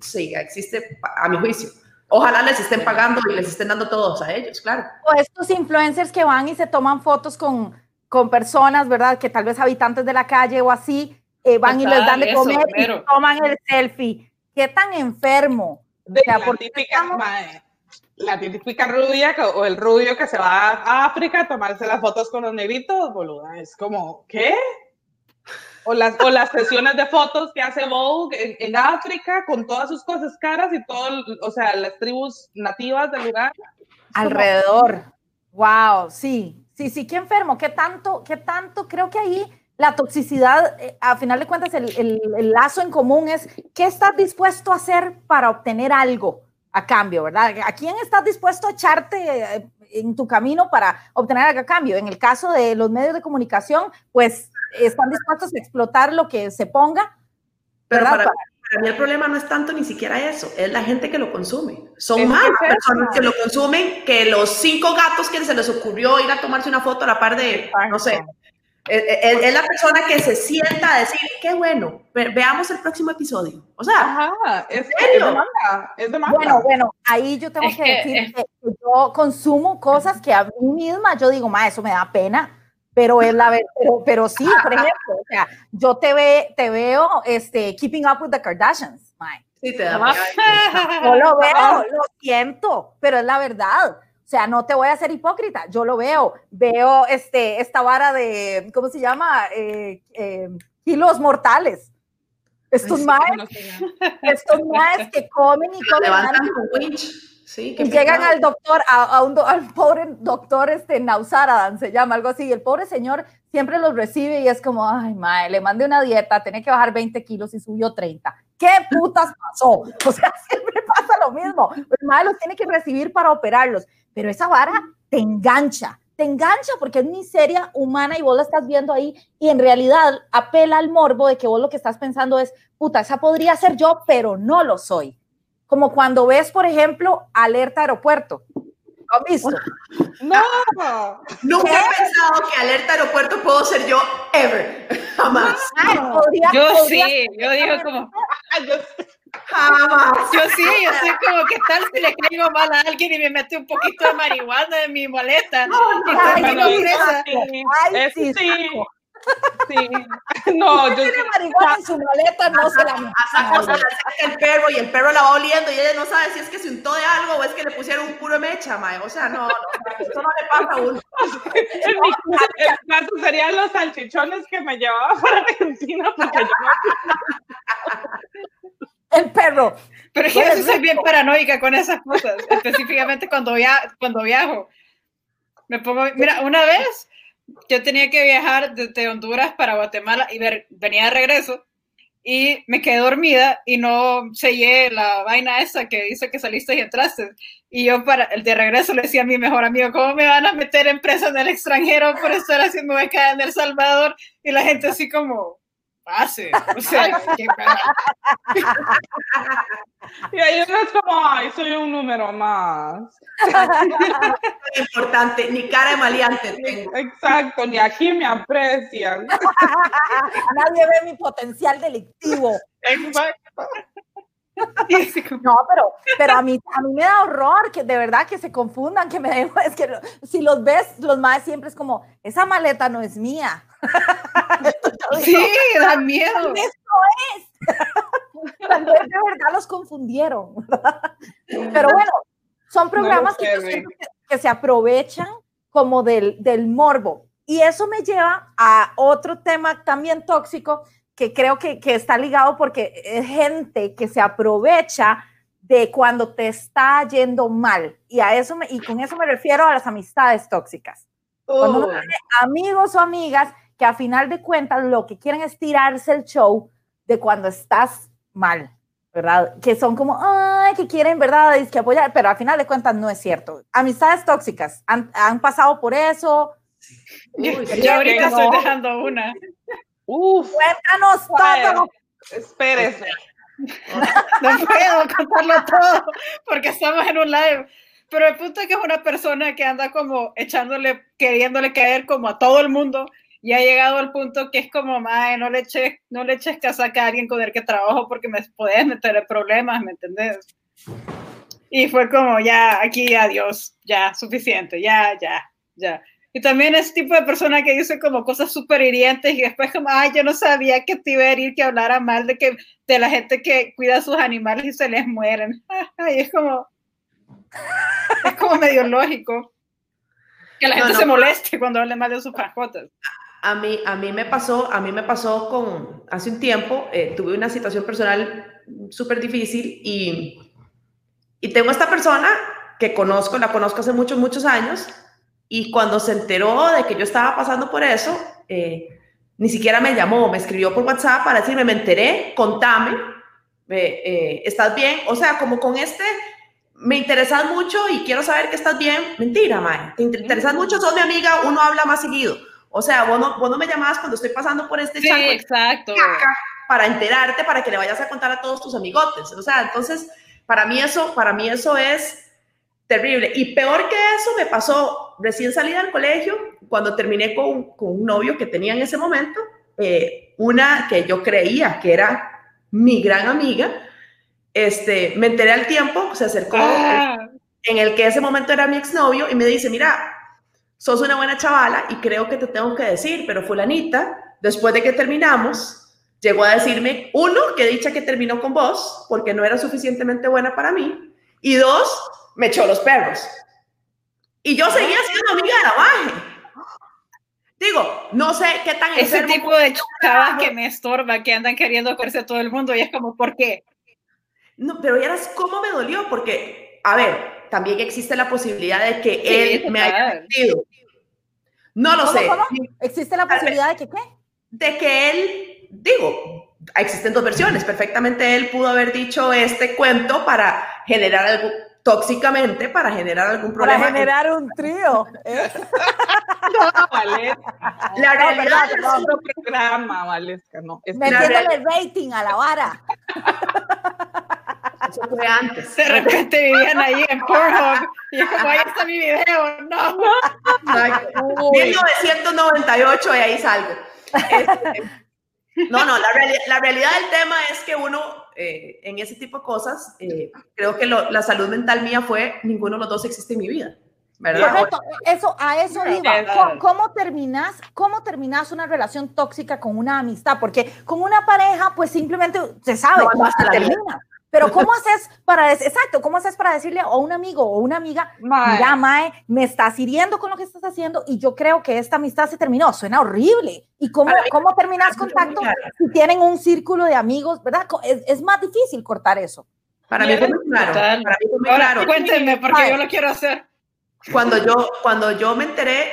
sí, existe a mi juicio. Ojalá les estén pagando y les estén dando todos a ellos, claro. O estos influencers que van y se toman fotos con, con personas, ¿verdad? Que tal vez habitantes de la calle o así, eh, van y les dan de Total, eso, comer y pero- toman el selfie. ¿Qué tan enfermo? De sea, la, típica, estamos- la típica rubia o el rubio que se va a África a tomarse las fotos con los negritos, boluda. Es como, ¿qué? O las, o las sesiones de fotos que hace Vogue en, África con todas sus cosas caras y todo, o sea, las tribus nativas del lugar. Alrededor. Wow, sí, sí, sí, qué enfermo, qué tanto, qué tanto, creo que ahí la toxicidad, eh, a final de cuentas, el, el- el lazo en común es qué estás dispuesto a hacer para obtener algo a cambio, ¿verdad? ¿A quién estás dispuesto a echarte eh, en tu camino para obtener algo a cambio? En el caso de los medios de comunicación, pues están dispuestos a explotar lo que se ponga, Pero para, para mí el problema no es tanto ni siquiera eso, es la gente que lo consume. Son más es personas que lo consumen que los cinco gatos que se les ocurrió ir a tomarse una foto a la par de, no sé. Es, es- es la persona que se sienta a decir, qué bueno, ve- veamos el próximo episodio. O sea, Ajá, es, es serio? demanda, es demanda. Bueno, bueno, ahí yo tengo Es que, que- decir es- que, yo consumo cosas que a mí misma yo digo, ma, eso me da pena, pero es la pero, pero sí, por ejemplo, o sea, yo te, ve, te veo este, Keeping Up with the Kardashians, ma. sí te da. Yo lo veo, lo siento, pero es la verdad. O sea, no te voy a ser hipócrita, yo lo veo. Veo este, esta vara de, ¿cómo se llama? Eh, eh, kilos mortales. Estos sí, maes, No sé. estos maes que comen y comen. levantan. Sí, Y llegan al doctor, a, a un do- al pobre doctor este, Nausaradan, se llama, algo así, y el pobre señor siempre los recibe y es como, ay, madre, le mandé una dieta, tenía que bajar 20 kilos y subió 30. ¿Qué putas pasó? O sea, siempre pasa lo mismo. El madre los tiene que recibir para operarlos, pero esa vara te engancha, te engancha porque es miseria humana y vos la estás viendo ahí y en realidad apela al morbo de que vos lo que estás pensando es, puta, esa podría ser yo, pero no lo soy. Como cuando ves, por ejemplo, alerta aeropuerto. ¿Lo has visto? No, Nunca he pensado que alerta aeropuerto puedo ser yo ever. Jamás. Ay, podría- Yo podría sí, yo digo como, Jamás. yo sí, yo soy como, ¿qué tal si le caigo mal a alguien y me mete un poquito de marihuana en mi maleta? No, no, presa. sí, Ay, eso sí, sí, saco. Sí. No, yo Tiene marihuana en su maleta, no se la A saco se le acerca el perro y el perro la va oliendo y ella no sabe si es que se untó de algo o es que le pusieron un puro mecha, mae. O sea, no, no, eso no le pasa a uno. en mi caso, en caso serían los salchichones que me llevaba para Argentina porque yo no El perro. Pero yo soy bien paranoica con esas cosas, específicamente cuando, via cuando viajo. Me pongo, mira, una vez yo tenía que viajar desde Honduras para Guatemala y ver- venía de regreso y me quedé dormida y no sellé la vaina esa que dice que saliste y entraste. Y yo para el de regreso le decía a mi mejor amigo, ¿cómo me van a meter en presa en el extranjero por estar haciendo beca en El Salvador? Y la gente así como, pase. O sea, qué pena. Y ahí uno es como, ay, soy un número más. Importante, ni cara de maleante tengo. Exacto, ni aquí me aprecian. Nadie ve mi potencial delictivo. Exacto. No, pero, pero a, mí, a mí me da horror que de verdad que se confundan, que me den, es que lo- si los ves, los más siempre es como, esa maleta no es mía. Sí, da miedo. Tal vez de verdad los confundieron. Pero bueno, son programas que, sé, siento que, que se aprovechan como del, del morbo. Y eso me lleva a otro tema también tóxico que creo que, que está ligado porque es gente que se aprovecha de cuando te está yendo mal. Y, a eso me- y con eso me refiero a las amistades tóxicas. Cuando uno Uh, tiene amigos o amigas que a final de cuentas lo que quieren es tirarse el show de cuando estás mal, ¿verdad? Que son como, ay, que quieren, ¿verdad? Es que apoyar, pero a final de cuentas no es cierto. Amistades tóxicas, ¿han, han pasado por eso? Yo, Uy, yo ahorita estoy dejando una. Uf, Cuéntanos todo. espérese. no puedo contarlo todo porque estamos en un live. Pero el punto es que es una persona que anda como echándole, queriéndole caer como a todo el mundo y ha llegado al punto que es como, madre, no le eches, no le eches casaca a alguien con el que trabajo porque me puedes meter en problemas, ¿me entendés? Y fue como, ya, aquí, adiós, ya, suficiente, ya, ya, ya. Y también es tipo de persona que dice como cosas súper hirientes y después como, ay, yo no sabía que te iba a herir que hablara mal de, que, de la gente que cuida a sus animales y se les mueren. Y es como, es como medio lógico que la gente se moleste cuando hable mal de sus mascotas. A mí, a mí me pasó, a mí me pasó con, hace un tiempo, eh, tuve una situación personal súper difícil y, y tengo esta persona que conozco, la conozco hace muchos, muchos años, y cuando se enteró de que yo estaba pasando por eso, eh, ni siquiera me llamó, me escribió por WhatsApp para decirme, me enteré, contame, eh, ¿estás bien? O sea, como con este, me interesas mucho y quiero saber que estás bien. Mentira, Mae, te interesas mucho, sos mi amiga, uno habla más seguido. O sea, vos no, vos no me llamabas cuando estoy pasando por este sí, exacto. para enterarte, para que le vayas a contar a todos tus amigotes. O sea, entonces, para mí eso, para mí eso es terrible. Y peor que eso me pasó recién salida del colegio, cuando terminé con, con un novio que tenía en ese momento, eh, una que yo creía que era mi gran amiga, este, me enteré al tiempo, se acercó ah. en el que ese momento era mi exnovio y me dice, mira, sos una buena chavala y creo que te tengo que decir, pero fulanita, después de que terminamos, llegó a decirme, uno, que dicha que terminó con vos, porque no era suficientemente buena para mí, y dos, me echó los perros. Y yo seguía siendo amiga de la baje. Digo, no sé qué tan Ese tipo de chavas que me estorba, que andan queriendo comerse a todo el mundo, y es como, ¿por qué? No, pero ya eras cómo me dolió, porque, a ver, también existe la posibilidad de que él me haya mentido. No lo sé. ¿Existe la posibilidad de que qué? De que él, digo, existen dos versiones. Perfectamente él pudo haber dicho este cuento para generar algo, tóxicamente para generar algún problema. Para generar un trío. ¿eh? no, Valesca. La realidad es otro programa, Valesca, no. Es Metiéndole rating a la vara. Eso fue antes. De repente vivían ahí en Pornhub y es como, ahí está mi video, no. 1998 y ahí salgo. Este, no, no, la, la realidad del tema es que uno eh, en ese tipo de cosas, eh, creo que la salud mental mía fue, ninguno de los dos existe en mi vida. ¿verdad? Correcto, eso, a eso iba. ¿Cómo, terminas, ¿Cómo terminas una relación tóxica con una amistad? Porque con una pareja, pues simplemente se sabe, no, se termina. Pero ¿cómo haces para, exacto, cómo haces para decirle a un amigo o una amiga, mira, Mae, me estás hiriendo con lo que estás haciendo y yo creo que esta amistad se terminó? Suena horrible. ¿Y cómo, cómo terminas contacto si tienen un círculo de amigos, verdad? Es, es más difícil cortar eso. Para mí fue muy claro. Para mí fue muy claro. Cuéntenme, porque yo lo quiero hacer. Cuando yo, cuando yo me enteré,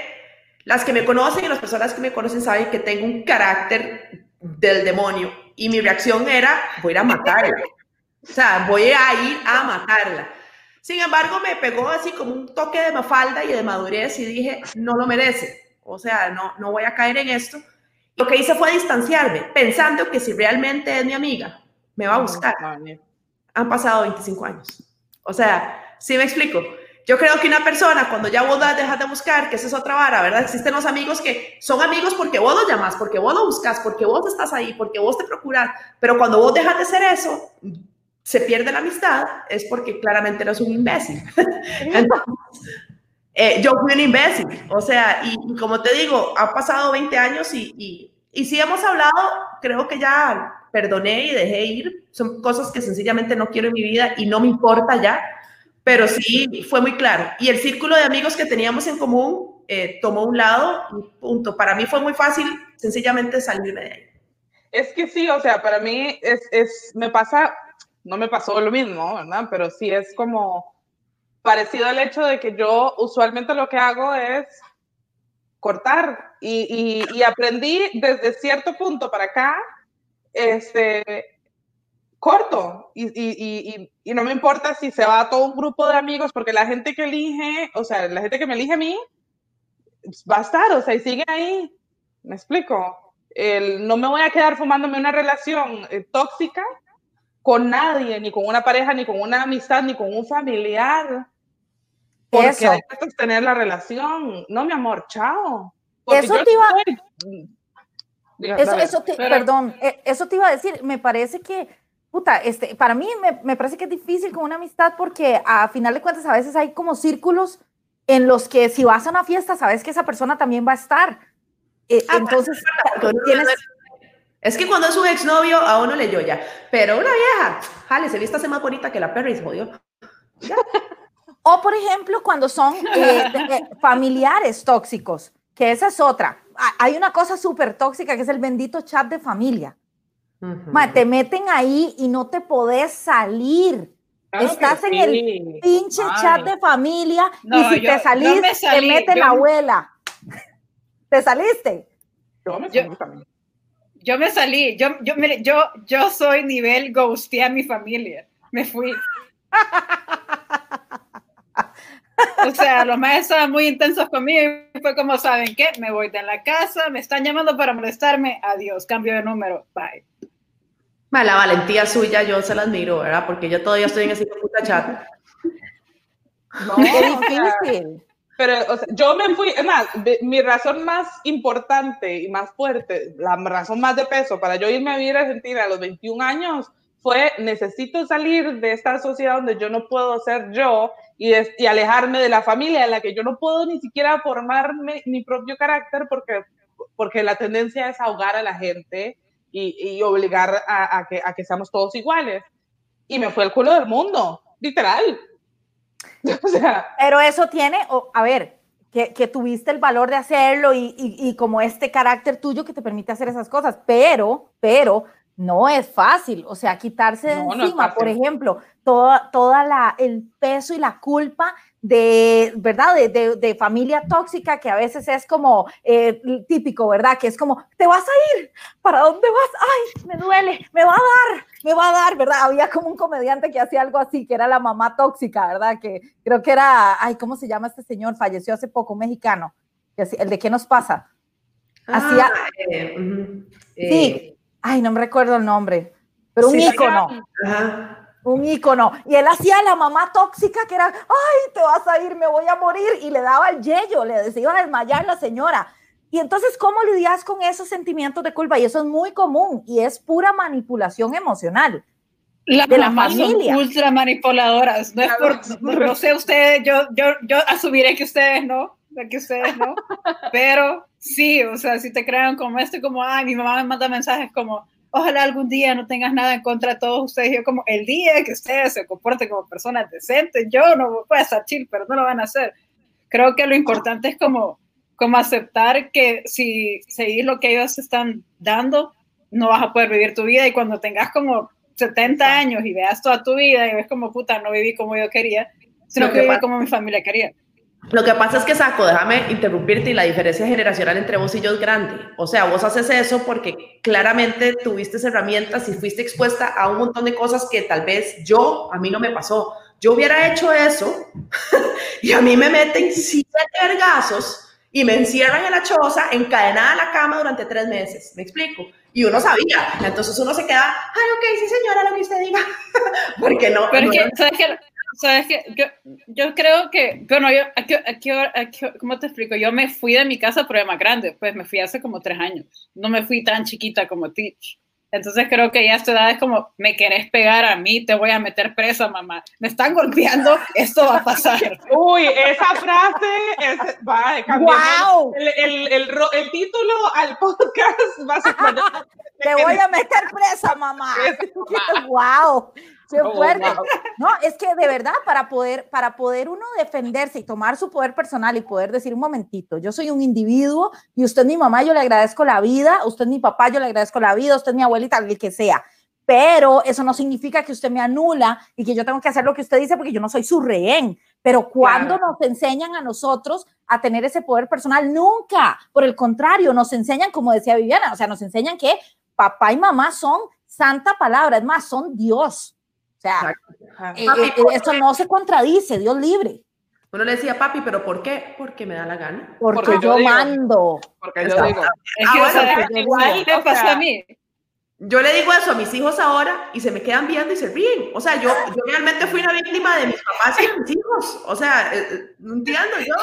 las que me conocen y las personas que me conocen saben que tengo un carácter del demonio y mi reacción era, voy a ir a matarla. O sea, voy a ir a matarla. Sin embargo, me pegó así como un toque de mafalda y de madurez y dije, no lo merece. O sea, no, no voy a caer en esto. Lo que hice fue distanciarme, pensando que si realmente es mi amiga, me va a buscar. Han pasado 25 años. O sea, sí me explico. Yo creo que una persona, cuando ya vos dejas de buscar, que esa es otra vara, ¿verdad? Existen los amigos que son amigos porque vos los llamas, porque vos lo buscas, porque vos estás ahí, porque vos te procuras. Pero cuando vos dejas de hacer eso, se pierde la amistad es porque claramente eres un imbécil. Entonces, eh, yo fui un imbécil, o sea, y, como te digo, han pasado 20 años y, y, y si hemos hablado, creo que ya perdoné y dejé ir. Son cosas que sencillamente no quiero en mi vida y no me importa ya, pero sí fue muy claro. Y el círculo de amigos que teníamos en común eh, tomó un lado y punto. Para mí fue muy fácil sencillamente salirme de ahí. Es que sí, o sea, para mí es, es me pasa no me pasó lo mismo, ¿verdad? Pero sí es como parecido al hecho de que yo usualmente lo que hago es cortar y, aprendí desde cierto punto para acá, este, corto y, no me importa si se va a todo un grupo de amigos, porque la gente que elige, o sea, la gente que me elige a mí, va a estar, o sea, y sigue ahí. ¿Me explico? No me voy a quedar fumándome una relación eh, tóxica con nadie, ni con una pareja, ni con una amistad, ni con un familiar. Porque Eso. hay que sostener la relación. No, mi amor, chao. Eso yo te iba- Diga, Eso, dale. eso te, Pero- perdón, eh, eso te iba a decir, me parece que, puta, este, para mí me, me parece que es difícil con una amistad porque a final de cuentas a veces hay como círculos en los que si vas a una fiesta sabes que esa persona también va a estar. Eh, Ah, entonces, porque uno tienes, es- que cuando es un exnovio, a uno le yoya. Pero una vieja, jale, se viste hace más bonita que la perra y se jodió. o por ejemplo, cuando son eh, eh, familiares tóxicos, que esa es otra. Hay una cosa súper tóxica que es el bendito chat de familia. Ma, te meten ahí y no te podés salir. Claro estás en el pinche Ay. chat de familia No, y si yo- te salís, yo me salí, te mete yo- la abuela. ¿Te saliste? Yo me Yo- también. Yo me salí, yo, yo, mire, yo, yo soy nivel ghosté a mi familia. Me fui. O sea, los maestros estaban muy intensos conmigo y fue como, ¿saben qué? Me voy de la casa, me están llamando para molestarme, adiós, cambio de número, bye. La valentía suya, yo se la admiro, ¿verdad? Porque yo todavía estoy en ese puta chat. No, Qué difícil. Pero o sea, yo me fui, más, mi razón más importante y más fuerte, la razón más de peso para yo irme a vivir a Argentina a los 21 años fue necesito salir de esta sociedad donde yo no puedo ser yo y, y alejarme de la familia en la que yo no puedo ni siquiera formarme mi propio carácter porque, porque la tendencia es ahogar a la gente y, y obligar a, a que, a que seamos todos iguales. Y me fue el culo del mundo, literal. O sea, Pero eso tiene, o- a ver, que, que tuviste el valor de hacerlo y, y- y como este carácter tuyo que te permite hacer esas cosas, pero, pero no es fácil, o sea, quitarse de No, encima, por ejemplo, toda, toda la, el peso y la culpa de, ¿verdad? De, de- de familia tóxica que a veces es como eh, típico, ¿verdad? Que es como, te vas a ir, ¿para dónde vas? Ay, me duele, me va a dar, me va a dar, ¿verdad? Había como un comediante que hacía algo así, que era la mamá tóxica, ¿verdad? Que creo que era, ay, ¿cómo se llama este señor? Falleció hace poco, un mexicano. El de qué nos pasa. Hacía- Ah, eh. Sí. Ay, no me recuerdo el nombre, pero un ícono. Eh, ajá. Un ícono. Y él hacía la mamá tóxica que era, ay, te vas a ir, me voy a morir. Y le daba el yello, le iba a desmayar la señora. Y entonces, ¿cómo lidias con esos sentimientos de culpa? Y eso es muy común y es pura manipulación emocional. Las De la son familia. ultra manipuladoras. No es por, no, no sé ustedes, yo, yo, yo asumiré que ustedes no, que ustedes no, pero sí, o sea, si te crean como esto, como, ay, mi mamá me manda mensajes como, ojalá algún día no tengas nada en contra de todos ustedes. Yo como, el día que ustedes se comporten como personas decentes, yo no voy a estar chill, pero no lo van a hacer. Creo que lo importante es como, como aceptar que si seguís lo que ellos están dando, no vas a poder vivir tu vida y cuando tengas como 70 años y veas toda tu vida y ves como puta, no viví como yo quería, sino que viví como mi familia quería. Lo que pasa es que, Saco, déjame interrumpirte y la diferencia generacional entre vos y yo es grande. O sea, vos haces eso porque claramente tuviste herramientas y fuiste expuesta a un montón de cosas que tal vez yo, a mí no me pasó. Yo hubiera hecho eso y a mí me meten siete vergazos y me encierran en la choza, encadenada a la cama durante tres meses. ¿Me explico? Y uno sabía. Entonces uno se queda, ay, ok, sí, señora, lo que usted diga. porque no. Pero no- que, ¿sabes qué? ¿Sabes qué? Yo, yo creo que, bueno, yo, aquí, aquí, aquí, ¿cómo te explico? Yo me fui de mi casa, pero de más grande, pues me fui hace como tres años. No me fui tan chiquita como Teach. Entonces creo que ya a esta edad es como, me querés pegar a mí, te voy a meter presa, mamá. Me están golpeando, esto va a pasar. Uy, esa frase es, va, cambiemos ¡Wow! el, el, el, el título al podcast va a ser Te voy a meter presa, mamá. Presa, ¡Wow! ¡Qué Oh, fuerte! wow. No, es que de verdad, para poder, para poder uno defenderse y tomar su poder personal y poder decir un momentito, yo soy un individuo y usted es mi mamá, yo le agradezco la vida, usted es mi papá, yo le agradezco la vida, usted es mi abuelita, el que sea. Pero eso no significa que usted me anula y que yo tengo que hacer lo que usted dice porque yo no soy su rehén. Pero cuando Claro. nos enseñan a nosotros a tener ese poder personal, nunca. Por el contrario, nos enseñan, como decía Viviana, o sea, nos enseñan que papá y mamá son santa palabra, es más, son Dios. O sea, eh, Papi, eh, ¿por eso no se contradice, Dios libre, Uno le decía, papi, ¿pero por qué? Porque me da la gana. porque, Porque yo mando. Porque yo digo, Es que, bueno, ¿sabes pues, qué? igual, ¿Sabes qué o me pasó sea, a mí? Yo le digo eso a mis hijos ahora y se me quedan viendo y se ríen. O sea, yo, yo realmente fui una víctima de mis papás y de mis hijos. O sea, eh, eh, no entiendo yo.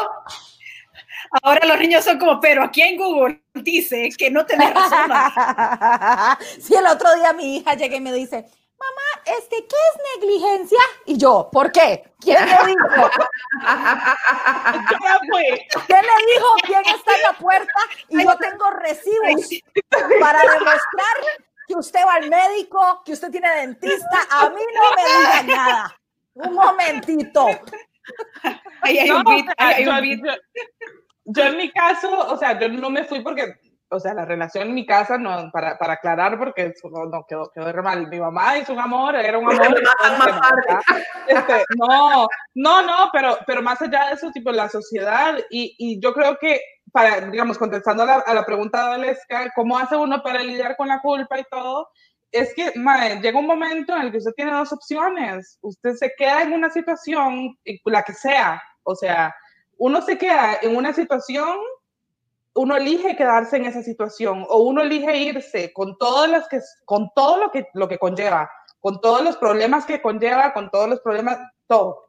Ahora los niños son como, pero aquí en Google dice que no tenés razón. sí, el otro día mi hija llega y me dice, mamá, este, ¿qué es negligencia? Y yo, ¿por qué? ¿Quién le dijo? ¿Quién le dijo quién está en la puerta? Y yo tengo recibos para demostrar que usted va al médico, que usted tiene dentista. A mí no me diga nada. Un momentito. yo, en mi caso, o sea, yo no me fui porque o sea, la relación en mi casa, no, para, para aclarar, porque no, quedó, quedó re mal. Mi mamá hizo un amor, era un amor. este, no, no, no, pero, pero más allá de eso, tipo, la sociedad, y, y yo creo que, para, digamos, contestando a la, a la pregunta de Aleska, ¿cómo hace uno para lidiar con la culpa y todo? Es que, madre, llega un momento en el que usted tiene dos opciones. Usted se queda en una situación, la que sea, o sea, uno se queda en una situación uno elige quedarse en esa situación o uno elige irse con todas las que con todo lo que lo que conlleva, con todos los problemas que conlleva, con todos los problemas, todo.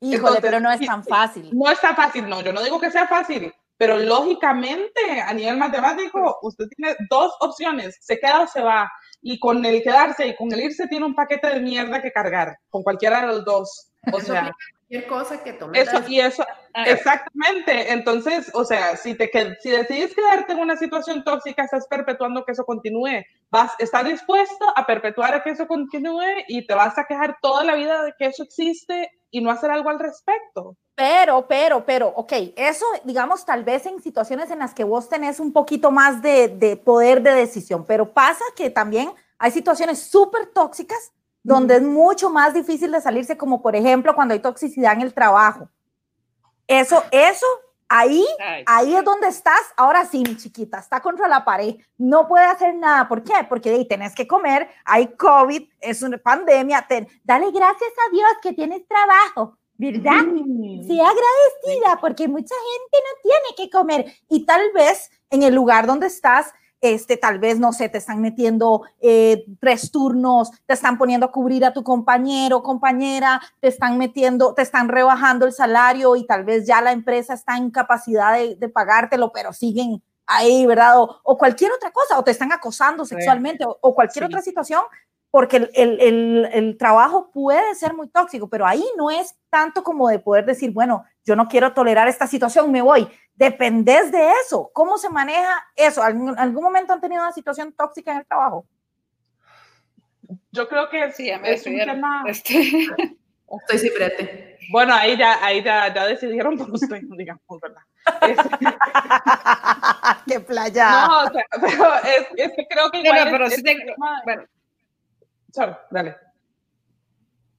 Híjole, pero no es tan fácil. No está fácil, no, yo no digo que sea fácil, pero lógicamente a nivel matemático usted tiene dos opciones, se queda o se va. Y con el quedarse y con el irse tiene un paquete de mierda que cargar, con cualquiera de los dos. O sea, cosa que Eso, y eso, ah. exactamente. Entonces, o sea, si, te, si decides quedarte en una situación tóxica, estás perpetuando que eso continúe. Vas, estás dispuesto a perpetuar a que eso continúe y te vas a quejar toda la vida de que eso existe y no hacer algo al respecto. Pero, pero, pero, ok, eso, digamos, tal vez en situaciones en las que vos tenés un poquito más de, de poder de decisión, pero pasa que también hay situaciones súper tóxicas donde es mucho más difícil de salirse, como por ejemplo cuando hay toxicidad en el trabajo. Eso, eso, ahí, ahí es donde estás. Ahora sí, mi chiquita, está contra la pared, no puede hacer nada. ¿Por qué? Porque ahí tenés que comer, hay COVID, es una pandemia. dale gracias a Dios que tienes trabajo. ¿Verdad? Mm. Sea agradecida porque mucha gente no tiene que comer y tal vez en el lugar donde estás este, tal vez, no sé, te están metiendo eh, tres turnos, te están poniendo a cubrir a tu compañero, compañera, te están metiendo, te están rebajando el salario y tal vez ya la empresa está en capacidad de, pagártelo, pero siguen ahí, ¿verdad? O, cualquier otra cosa, o te están acosando sexualmente, o, cualquier otra situación, porque el, el, el, trabajo puede ser muy tóxico, pero ahí no es tanto como de poder decir, bueno, yo no quiero tolerar esta situación, me voy dependés de eso. ¿Cómo se maneja eso? ¿Algún, ¿Algún momento han tenido una situación tóxica en el trabajo? Yo creo que sí, es un tema... Este... Estoy sin brete. Bueno, ahí ya, ahí ya, ya decidieron por usted, digamos, ¿verdad? Este... ¡Qué playa! No, o sea, pero es, es, que creo que igual pero, es, sí tengo... Bueno. Sorry, dale.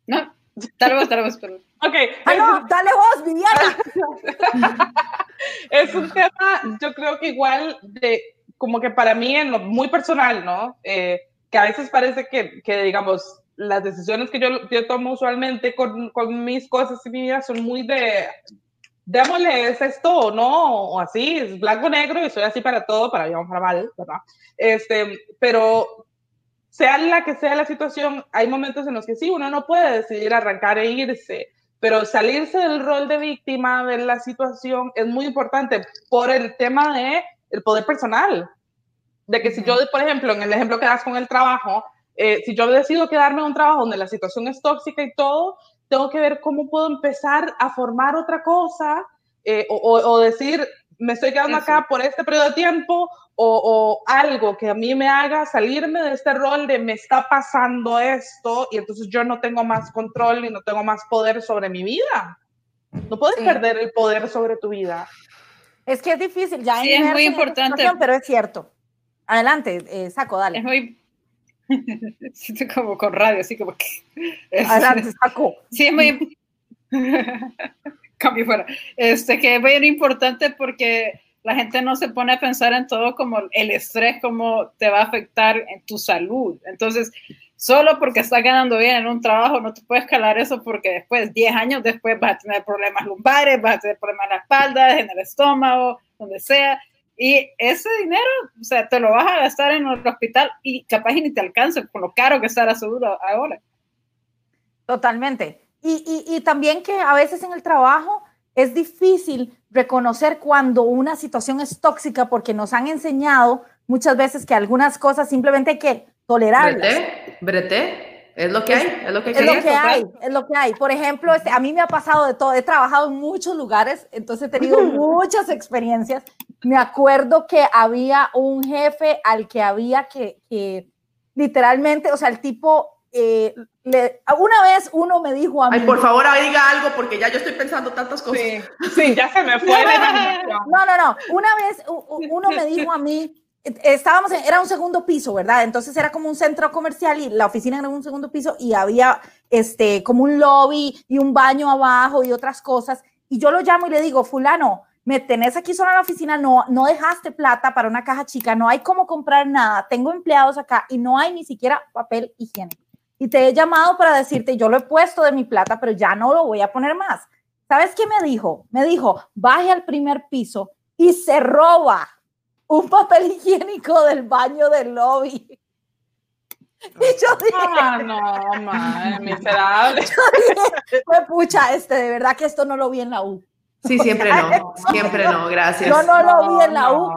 No, tal vez, tal vez, pero... Ok. Ah, no, dale vos, Viviana. es un tema, yo creo que igual de, como que para mí, en lo muy personal, ¿no? Eh, que a veces parece que, que, digamos, las decisiones que yo, yo tomo usualmente con, con, mis cosas y mi vida son muy de, démosle, es esto, ¿no? O así, es blanco negro y soy así para todo, para bien o para mal, ¿verdad? Este, pero sea la que sea la situación, hay momentos en los que sí, uno no puede decidir arrancar e irse pero salirse del rol de víctima de la situación es muy importante por el tema de el poder personal. De que si yo, por ejemplo, en el ejemplo que das con el trabajo, eh, si yo decido quedarme en un trabajo donde la situación es tóxica y todo, tengo que ver cómo puedo empezar a formar otra cosa eh, o, o, decir, me estoy quedando acá por este periodo de tiempo o, algo que a mí me haga salirme de este rol de me está pasando esto y entonces yo no tengo más control y no tengo más poder sobre mi vida. No puedes perder el poder sobre tu vida. Es que es difícil, ya sí, es muy importante. Pero es cierto. Adelante, eh, Saco, dale. Es muy... Siento como con radio, así como que... Adelante, Saco. Sí, es muy... Cambio fuera. Este, que es muy importante porque la gente no se pone a pensar en todo como el estrés, cómo te va a afectar en tu salud. Entonces, solo porque estás ganando bien en un trabajo, no te puedes calar eso porque después, 10 años después, vas a tener problemas lumbares, vas a tener problemas en la espalda, en el estómago, donde sea. Y ese dinero, o sea, te lo vas a gastar en el hospital y capaz ni te alcanza con lo caro que está la seguro ahora. Totalmente. Y, y, y también que a veces en el trabajo es difícil reconocer cuando una situación es tóxica porque nos han enseñado muchas veces que algunas cosas simplemente hay que tolerarlas. Brete, brete. Es lo que hay, es lo que, es lo que hay, es lo que hay. Por ejemplo, este, a mí me ha pasado de todo, he trabajado en muchos lugares, entonces he tenido muchas experiencias. Me acuerdo que había un jefe al que había que, que literalmente, o sea, el tipo eh, le, una vez uno me dijo a mí. Ay, por favor, diga algo porque ya yo estoy pensando tantas cosas. Sí, sí ya se me fue. no, no, no. Una vez uno me dijo a mí, estábamos en, era un segundo piso, ¿verdad? Entonces era como un centro comercial y la oficina era un segundo piso y había este como un lobby y un baño abajo y otras cosas. Y yo lo llamo y le digo, fulano, me tenés aquí solo en la oficina, no, no dejaste plata para una caja chica, no hay cómo comprar nada, tengo empleados acá y no hay ni siquiera papel higiénico y te he llamado para decirte, yo lo he puesto de mi plata, pero ya no lo voy a poner más. ¿Sabes qué me dijo? Me dijo, baje al primer piso y se roba un papel higiénico del baño del lobby. Y yo dije, ah, no, madre, miserable. Yo pucha, este, de verdad que esto no lo vi en la U. Sí, siempre no, siempre no, gracias. Yo no lo vi en la U.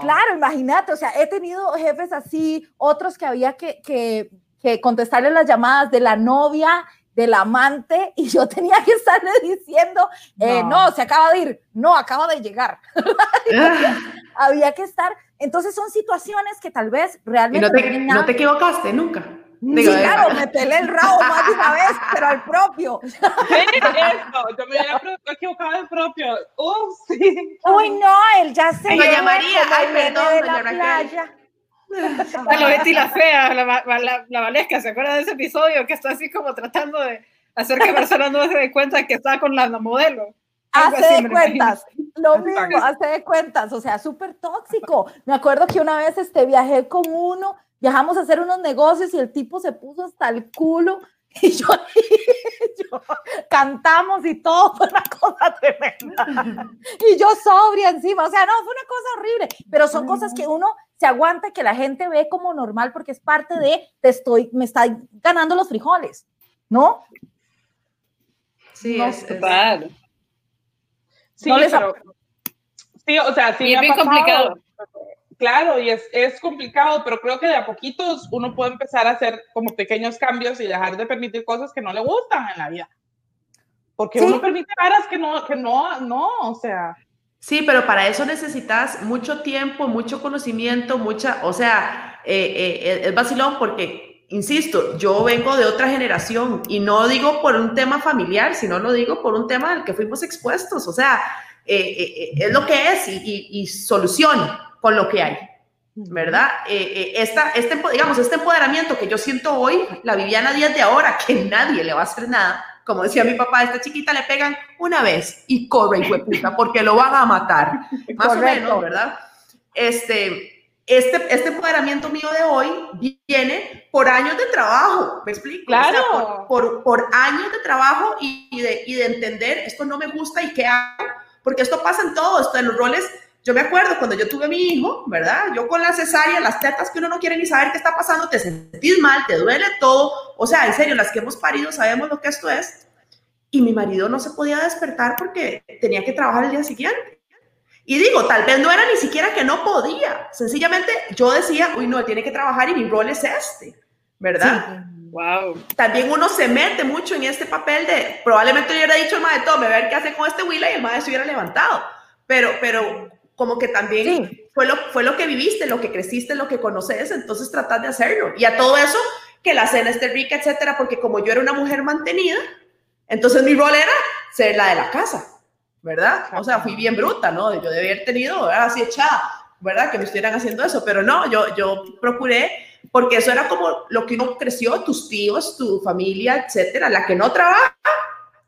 Claro, imagínate, o sea, he tenido jefes así, otros que había que, que que contestarle las llamadas de la novia, del amante, y yo tenía que estarle diciendo, eh, no. se acaba de ir, no, acaba de llegar. Había que estar, entonces son situaciones que tal vez realmente... no, te, equivocaste nunca. sí, claro, me pelé el rabo más de una vez, pero al propio. Sí, eso, yo me había equivocado el propio. Uf, sí. Uy, no, él ya se... Doña María, ay, perdón, doña Playa. La Betty la fea, la, la, la, Valesca, ¿se acuerda de ese episodio que está así como tratando de hacer que persona no se dé cuenta que está con la modelo? Hace de cuentas, lo mismo, hace de cuentas, o sea, súper tóxico. Me acuerdo que una vez este, viajé con uno, viajamos a hacer unos negocios y el tipo se puso hasta el culo y yo, yo, cantamos y todo, fue una cosa tremenda. Y yo sobria encima, o sea, no, fue una cosa horrible, pero son cosas que uno se aguanta, que la gente ve como normal porque es parte de, te estoy, me está ganando los frijoles, ¿no? Sí, es, claro. Sí, pero, sí, o sea, sí. es bien complicado. Claro, y es, es, complicado, pero creo que de a poquitos uno puede empezar a hacer como pequeños cambios y dejar de permitir cosas que no le gustan en la vida. Porque uno permite caras que no, que no, no, o sea. Sí, pero para eso necesitas mucho tiempo, mucho conocimiento, mucha, o sea, eh, eh, es vacilón porque, insisto, yo vengo de otra generación y no digo por un tema familiar, sino lo digo por un tema al que fuimos expuestos, o sea, eh, es lo que es y, y, y solución con lo que hay. ¿Verdad? esta, este, digamos, este empoderamiento que yo siento hoy, la Viviana Díaz de ahora, que nadie le va a hacer nada, como decía mi papá, a esta chiquita le pegan una vez y corre, y puta, porque lo van a matar. Más o menos, ¿verdad? Este, este, este empoderamiento mío de hoy viene por años de trabajo, ¿me explico? Claro. por, por, años de trabajo y, de, y de entender esto no me gusta y qué hago, porque esto pasa en todo, esto en los roles yo me acuerdo cuando yo tuve a mi hijo, ¿verdad? Yo con la cesárea, las tetas que uno no quiere ni saber qué está pasando, te sentís mal, te duele todo. O sea, en serio, las que hemos parido sabemos lo que esto es. Y mi marido no se podía despertar porque tenía que trabajar el día siguiente. Y digo, tal vez no era ni siquiera que no podía. Sencillamente yo decía, uy, no, tiene que trabajar y mi rol es este, ¿verdad? Wow. También uno se mete mucho en este papel de, probablemente yo hubiera dicho al maestro, me ver qué hace con este Willa y el maestro se hubiera levantado. Pero, pero como que también fue, lo, fue lo que viviste, lo que creciste, lo que conoces, entonces tratas de hacerlo. Y a todo eso, que la cena esté rica, etcétera, porque como yo era una mujer mantenida, entonces mi rol era ser la de la casa, ¿verdad? O sea, fui bien bruta, ¿no? Yo debía haber tenido, así echada, ¿verdad? Que me estuvieran haciendo eso, pero no, yo, yo procuré, porque eso era como lo que uno creció, tus tíos, tu familia, etcétera. La que no trabaja,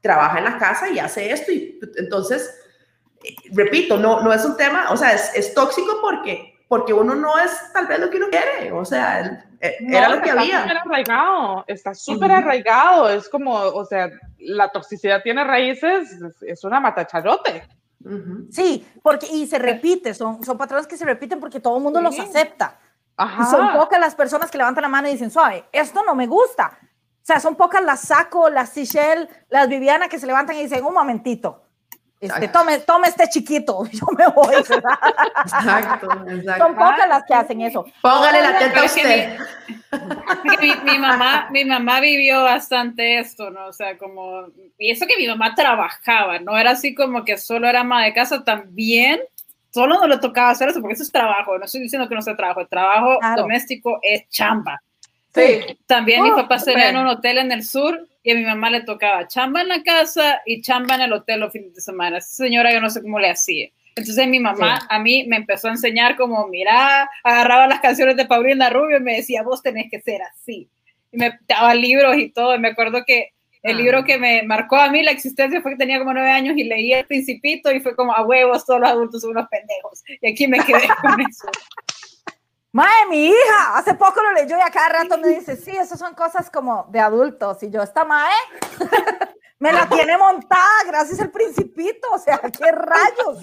trabaja en la casa y hace esto, y entonces repito, no, no es un tema, o sea, es, es, tóxico porque, porque uno no es tal vez lo que uno quiere, o sea, eh, era lo que está había. Súper arraigado, está súper arraigado, es como, o sea, la toxicidad tiene raíces, es una matacharote. Sí, porque, y se repite, son, son patrones que se repiten porque todo el mundo los acepta. Y son pocas las personas que levantan la mano y dicen, suave, esto no me gusta. O sea, son pocas las Saco, las Sichelle, las Viviana que se levantan y dicen, un momentito, este, tome, tome este chiquito, yo me voy, Exacto, exacto. Son pocas las que hacen eso. Póngale la teta a usted. Mi, mi, mamá, mi mamá vivió bastante esto, ¿no? O sea, como, y eso que mi mamá trabajaba, no era así como que solo era ama de casa, también solo no le tocaba hacer eso porque eso es trabajo, no estoy diciendo que no sea trabajo, el trabajo doméstico es chamba. Sí. También mis papás tenían un hotel en el sur y a mi mamá le tocaba chamba en la casa y chamba en el hotel los fines de semana. Esa señora yo no sé cómo le hacía. Entonces mi mamá a mí me empezó a enseñar como, mira, agarraba las canciones de Paulina Rubio y me decía, vos tenés que ser así. Y me daba libros y todo. Y me acuerdo que el libro que me marcó a mí la existencia fue que tenía como nueve años y leí El Principito y fue como a huevos, todos los adultos son unos pendejos. Y aquí me quedé con eso. Mae, mi hija, hace poco lo leyó y a cada rato me dice, sí, esas son cosas como de adultos. Y yo, esta Mae, me la tiene montada gracias al Principito, o sea, qué rayos.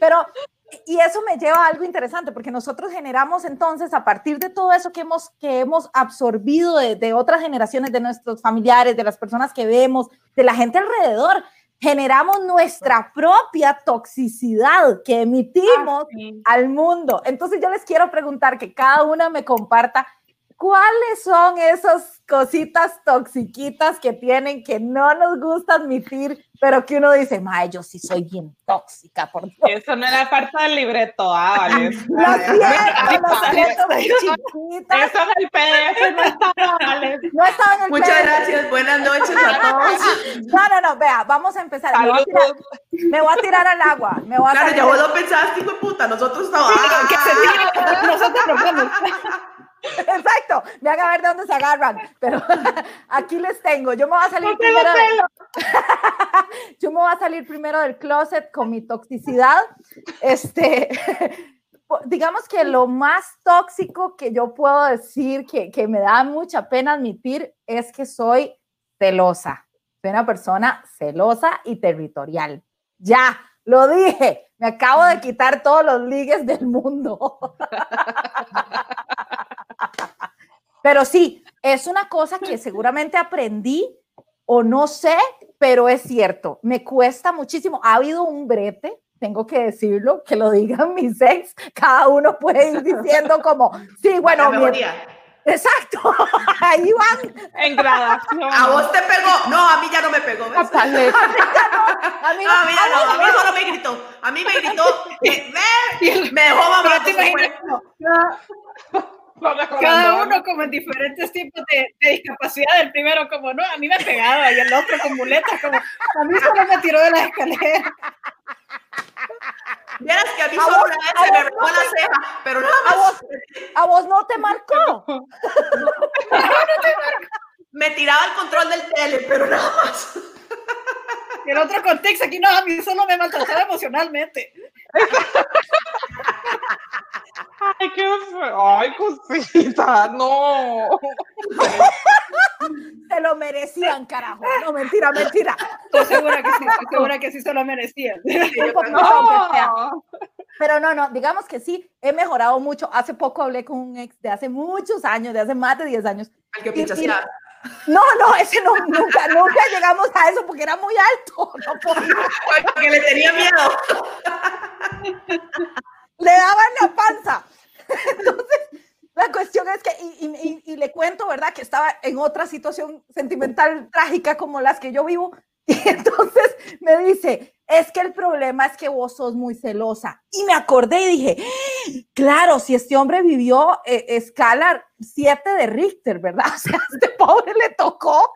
Pero y eso me lleva a algo interesante, porque nosotros generamos entonces, a partir de todo eso que hemos, que hemos absorbido de, otras generaciones, de nuestros familiares, de las personas que vemos, de la gente alrededor, generamos nuestra propia toxicidad que emitimos ah, al mundo. Entonces yo les quiero preguntar que cada una me comparta ¿Cuáles son esas cositas toxiquitas que tienen que no nos gusta admitir, pero que uno dice, mae, yo sí soy bien tóxica, por Dios. Eso no era parte del libreto, ah, vale. Lo siento, lo siento, chiquita. Eso en el PDF no estaba, vale. No estaba en el Muchas gracias, buenas noches a todos. No, no, no, vea, vamos a empezar. Me voy a, tirar, me voy a tirar, al agua. Me voy a claro, ya vos lo pensaste, hijo de puta, nosotros estábamos... Sí, que se nosotros no Exacto, vean a ver de dónde se agarran, pero aquí les tengo. Yo me voy a salir primero. yo me voy a salir primero del closet con mi toxicidad. Este, digamos que lo más tóxico que yo puedo decir que, que me da mucha pena admitir es que soy celosa. Soy una persona celosa y territorial. Ya, lo dije. Me acabo de quitar todos los ligues del mundo. Pero sí, es una cosa que seguramente aprendí o no sé, pero es cierto, me cuesta muchísimo. Ha habido un brete, tengo que decirlo, que lo digan mis ex, cada uno puede ir diciendo como, sí, bueno, Exacto, ahí van. En gradación. A vos te pegó. No, a mí ya no me pegó. A, a mí no, a mí, ya no, a mí solo me gritó. A mí me gritó, me, me, me dejó mamá. Cada uno como en diferentes tipos de, discapacidad. El primero como, no, a mí me pegaba y el otro con muletas, como, a mí solo me tiró de la escalera. Vieras que a mí solo una vez se me arrancó la ceja, pero nada más. ¿A vos, a vos no te marcó? no, no te marcó. Me tiraba el control del tele, pero nada más. Y el otro contexto aquí, no, a mí solo me maltrataba emocionalmente. Ay, qué Ay, cosita, no. Se lo merecían, carajo. No, mentira, mentira. Estoy segura que sí, estoy segura que sí se lo merecían. Pero no, no, digamos que sí, he mejorado mucho. Hace poco hablé con un ex de hace muchos años, de hace más de 10 años. Al que pichasea. No, no, ese no, nunca, nunca llegamos a eso porque era muy alto. No porque le tenía miedo le daban la panza. Entonces, la cuestión es que, y, le cuento, ¿verdad? Que estaba en otra situación sentimental trágica como las que yo vivo. Y entonces me dice, es que el problema es que vos sos muy celosa. Y me acordé y dije, claro, si este hombre vivió eh, escala 7 de Richter, ¿verdad? O sea, a este pobre le tocó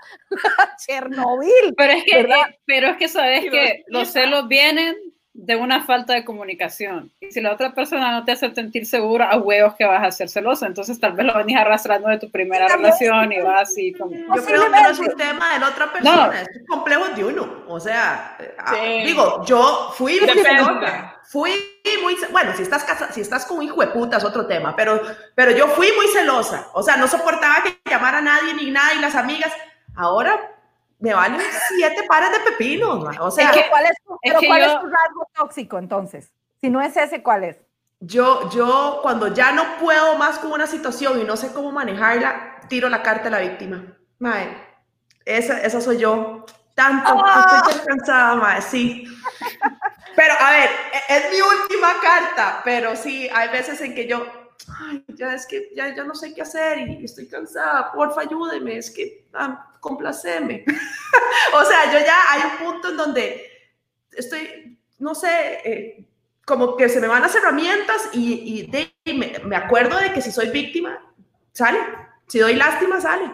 Chernobyl. Pero es que, eh, pero es que sabes que los celos vienen de una falta de comunicación. Y si la otra persona no te hace sentir segura, a huevos que vas a ser celosa. Entonces tal vez lo venís arrastrando de tu primera relación y vas así como... Yo creo que no es un tema de la otra persona, es un complejo de uno. O sea, ah, digo, yo fui muy celosa. Fui muy... Bueno, si estás, casa, si estás con un hijo de puta es otro tema, pero, pero yo fui muy celosa. O sea, no soportaba que llamara a nadie ni nada y las amigas. Ahora me valen siete pares de pepinos. O sea, ¿cuál, es tu, ¿cuál es tu rasgo tóxico entonces? Si no es ese, ¿cuál es? Yo, yo cuando ya no puedo más con una situación y no sé cómo manejarla, tiro la carta a la víctima. Mae, esa, esa soy yo. Tanto, ¡Ah! estoy cansada, mae, sí. Pero a ver, e, es mi última carta, pero sí, hay veces en que yo, ay, ya es que ya, ya no sé qué hacer y estoy cansada, porfa, ayúdeme, es que, ah, complaceme. o sea, yo ya hay un punto en donde estoy, no sé, eh, como que se me van las herramientas y, me, me, acuerdo de que si soy víctima, sale. Si doy lástima, sale.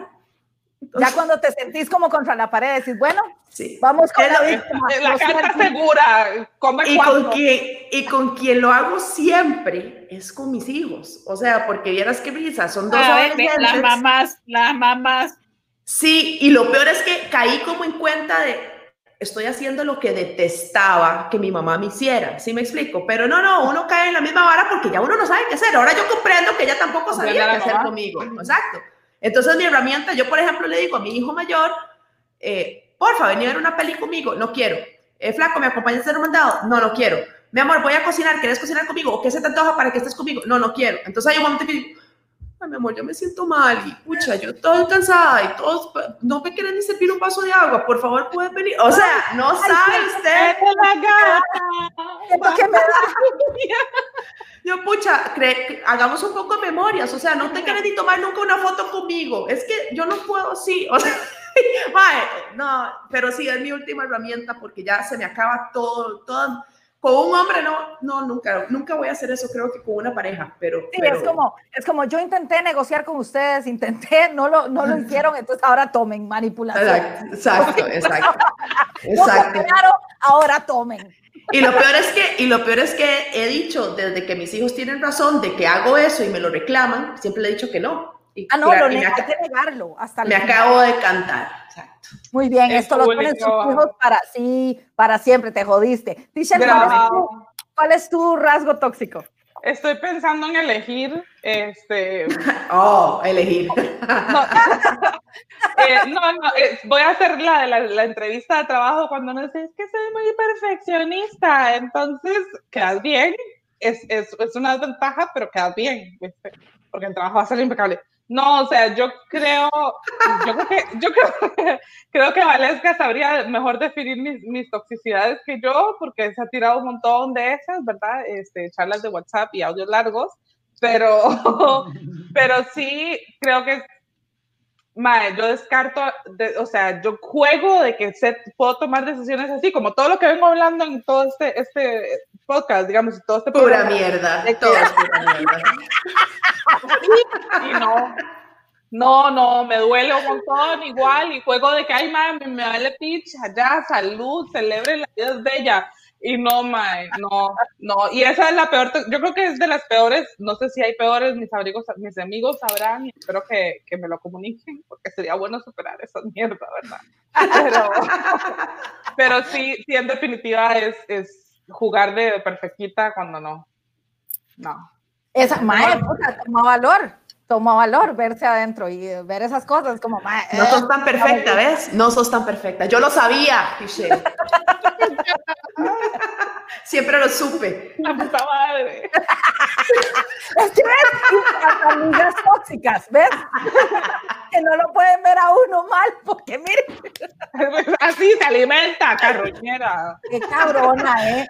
ya cuando te sentís como contra la pared, decís, bueno, sí. vamos con la víctima. La carta segura, y con, quien, y con quien lo hago siempre es con mis hijos. O sea, porque vieras qué risa, son dos a Las mamás, las mamás. Sí, y lo peor es que caí como en cuenta de, estoy haciendo lo que detestaba que mi mamá me hiciera, ¿sí me explico? Pero no, no, uno cae en la misma vara porque ya uno no sabe qué hacer. Ahora yo comprendo que ella tampoco sabía qué hacer conmigo. Exacto. Entonces mi herramienta, yo por ejemplo le digo a mi hijo mayor, eh, porfa, vení a ver una peli conmigo, no quiero. Eh, flaco, ¿me acompañas a hacer un mandado? No, no quiero. Mi amor, voy a cocinar, ¿quieres cocinar conmigo? ¿O qué se te antoja para que estés conmigo? No, no quiero. Entonces hay un momento que mi amor, yo me siento mal y pucha, yo estoy cansada y todos, no me quieren ni servir un vaso de agua, por favor, puedes venir. O sea, no sabe usted. ¿Qué me da? Yo, pucha, hagamos un poco de memorias, o sea, no te quieres ni tomar nunca una foto conmigo, es que yo no puedo, sí, o sea, no, pero sí, es mi última herramienta porque ya se me acaba todo, todo con un hombre no, no, nunca, nunca voy a hacer eso, creo que con una pareja, pero... Sí, Es, como, es como yo intenté negociar con ustedes, intenté, no lo, no lo hicieron, entonces ahora tomen manipulación. Exacto, exacto, exacto. ahora tomen. Y lo peor es que, y lo peor es que he dicho desde que mis hijos tienen razón de que hago eso y me lo reclaman, siempre le he dicho que no. Y, ah, no, lo hay que negarlo. Hasta me acabo de cantar. Exacto. Muy bien, esto lo ponen sus hijos para sí, para siempre, te jodiste. ¿cuál es, tu, rasgo tóxico? Estoy pensando en elegir, este... Oh, elegir. Eh, no, no, eh, voy a hacer la, la, la, entrevista de trabajo cuando no sé, es que soy muy perfeccionista, entonces quedas bien, es, es, es una desventaja, pero quedas bien, porque el trabajo va a ser impecable. No, o sea, yo creo, yo creo que, yo creo, creo que Valesca sabría mejor definir mis, mis, toxicidades que yo, porque se ha tirado un montón de esas, ¿verdad? Este, charlas de WhatsApp y audios largos, pero, pero sí creo que, mae, yo descarto, o sea, yo juego de que se, puedo tomar decisiones así, como todo lo que vengo hablando en todo este, este podcast, digamos, todo este Pura mierda, de todo es pura mierda. y no, no, no, me duele un montón igual y juego de que, ay, mami, me vale pitch, allá, salud, celebre la vida es bella. Y no, mae, no, no. Y esa es la peor, yo creo que es de las peores, no sé si hay peores, mis amigos, mis amigos sabrán y espero que, que me lo comuniquen, porque sería bueno superar esa mierda, ¿verdad? Pero, pero sí, sí, en definitiva es, es jugar de perfectita cuando no. No. Esa, mae, puta, toma valor, toma valor verse adentro y ver esas cosas como, mae, No sos tan eh, perfecta, ¿ves? No sos tan perfecta. Yo lo sabía, Siempre lo supe. La puta madre. es que ves, amigas tóxicas, ¿ves? que no lo pueden ver a uno mal, porque mire. Así se alimenta, carroñera. Qué cabrona, ¿eh?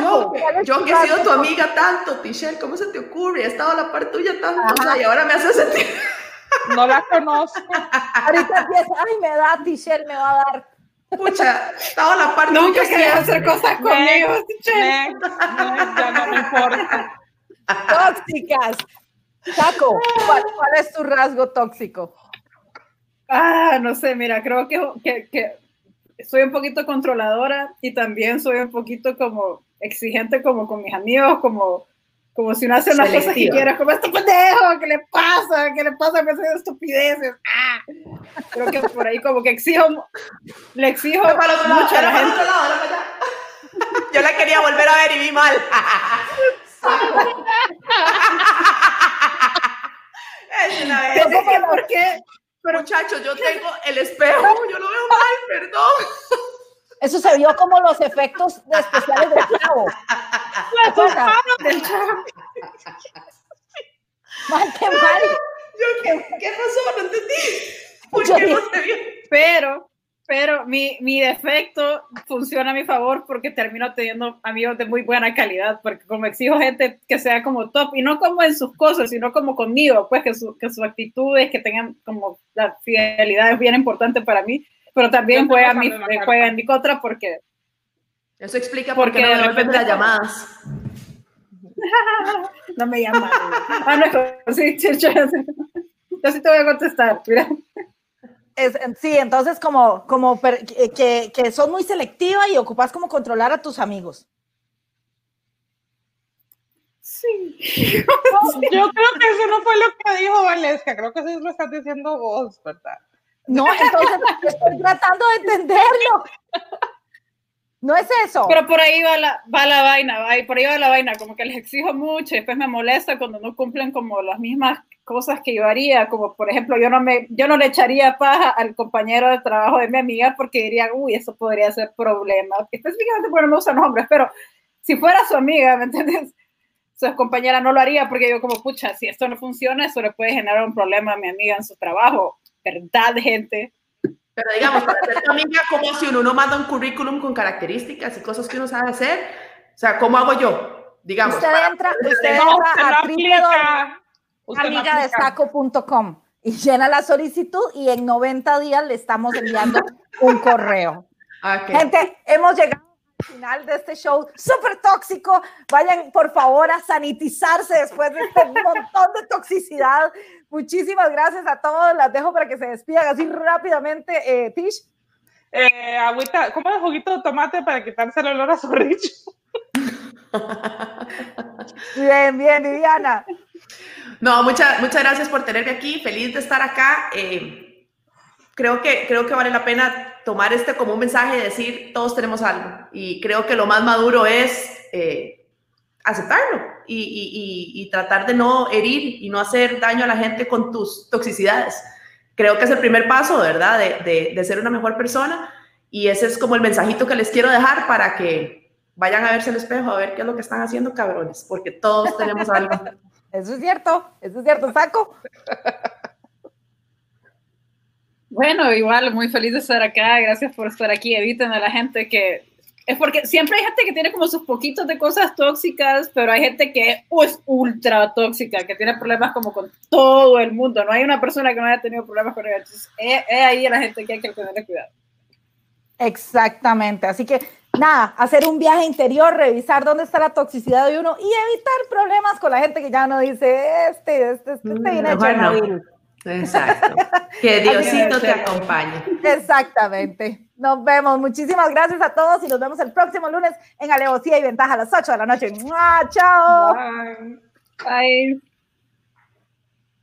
Yo, yo que he sido tu amiga tanto, Tichelle, ¿cómo se te ocurre? He estado a la par tuya tanto y ahora me hace sentir. No la conozco. Ahorita empieza, ay, me da, Tichelle, me va a dar. Pucha, estaba a la par Nunca quería hacer cosas conmigo, Tichelle. ya no me importa. Tóxicas. Chaco, ¿cuál, es tu rasgo tóxico? Ah, no sé, mira, creo que, que, que soy un poquito controladora y también soy un poquito como exigente como con mis amigos, como, como si uno hace una cosa que quiere, como este pendejo, ¿qué le pasa? ¿Qué le pasa? Me hacen estupideces. ¡Ah! Creo que por ahí como que exijo, le exijo mucho a la gente. Yo la quería volver a ver y vi mal. es una vez. ¿Por qué? Pero muchachos, yo tengo el espejo, yo lo veo mal, perdón. Eso se vio como los efectos especiales del chavo. del chavo. Mal, qué mal. ¿qué, ¿qué, pasó? No entendí. ¿Por qué no se vio? Pero, pero mi, mi defecto funciona a mi favor porque termino teniendo amigos de muy buena calidad, porque como exijo gente que sea como top, y no como en sus cosas, sino como conmigo, pues que, su, que sus actitudes, que tengan como la fidelidad es bien importante para mí, pero también juega, mi, juega en mi contra porque... Eso explica por qué no devuelven las llamadas. no me llaman. ah, no, sí, yo, sí te voy a contestar, mira. Es, sí, entonces como, como que, que son muy selectiva y ocupas como controlar a tus amigos. Sí. Yo creo que eso no fue lo que dijo Valesca, creo que eso lo estás diciendo vos, ¿verdad? No, entonces estoy tratando de entenderlo. No es eso. Pero por ahí va la, va la vaina, va, por ahí va la vaina, como que les exijo mucho y después me molesta cuando no cumplen como las mismas cosas que yo haría, como por ejemplo, yo no, me, yo no le echaría paja al compañero de trabajo de mi amiga porque diría, uy, eso podría ser problema. Específicamente porque no me usan nombres, pero si fuera su amiga, ¿me entiendes? Su compañera no lo haría porque yo como, pucha, si esto no funciona, eso le puede generar un problema a mi amiga en su trabajo. ¿Verdad, gente? Pero digamos, para ser tu amiga, como si uno manda un currículum con características y cosas que uno sabe hacer? O sea, ¿cómo hago yo? Digamos. Usted entra, usted entra a amigadestaco.com y llena la solicitud y en 90 días le estamos enviando un correo. Gente, hemos llegado final de este show súper tóxico. Vayan por favor a sanitizarse después de este montón de toxicidad. Muchísimas gracias a todos. Las dejo para que se despidan así rápidamente. Eh, Tish. Eh, agüita, ¿cómo es juguito de tomate para quitarse el olor a zorrillo? bien, bien, Viviana. No, muchas, muchas gracias por tenerme aquí. Feliz de estar acá. Eh, creo, que, creo que vale la pena tomar este como un mensaje y decir, todos tenemos algo. Y creo que lo más maduro es eh, aceptarlo y, y, tratar de no herir y no hacer daño a la gente con tus toxicidades. Creo que es el primer paso, ¿verdad? De, de, de ser una mejor persona. Y ese es como el mensajito que les quiero dejar para que vayan a verse el espejo, a ver qué es lo que están haciendo, cabrones, porque todos tenemos algo. Eso es cierto, eso es cierto, Saco. Bueno, igual, muy feliz de estar acá. Gracias por estar aquí. Eviten a la gente que. Es porque siempre hay gente que tiene como sus poquitos de cosas tóxicas, pero hay gente que es pues, ultra tóxica, que tiene problemas como con todo el mundo. No hay una persona que no haya tenido problemas con ella. Entonces, es, es ahí la gente que hay que tener cuidado. Exactamente. Así que nada, hacer un viaje interior, revisar dónde está la toxicidad de uno y evitar problemas con la gente que ya no dice, este, este, este, este viene Chernobyl. Exacto. Que Diosito te acompañe. Exactamente. Nos vemos. Muchísimas gracias a todos y nos vemos el próximo lunes en Alevosía y Ventaja a las 8 de la noche. ¡Chao! Bye. Bye.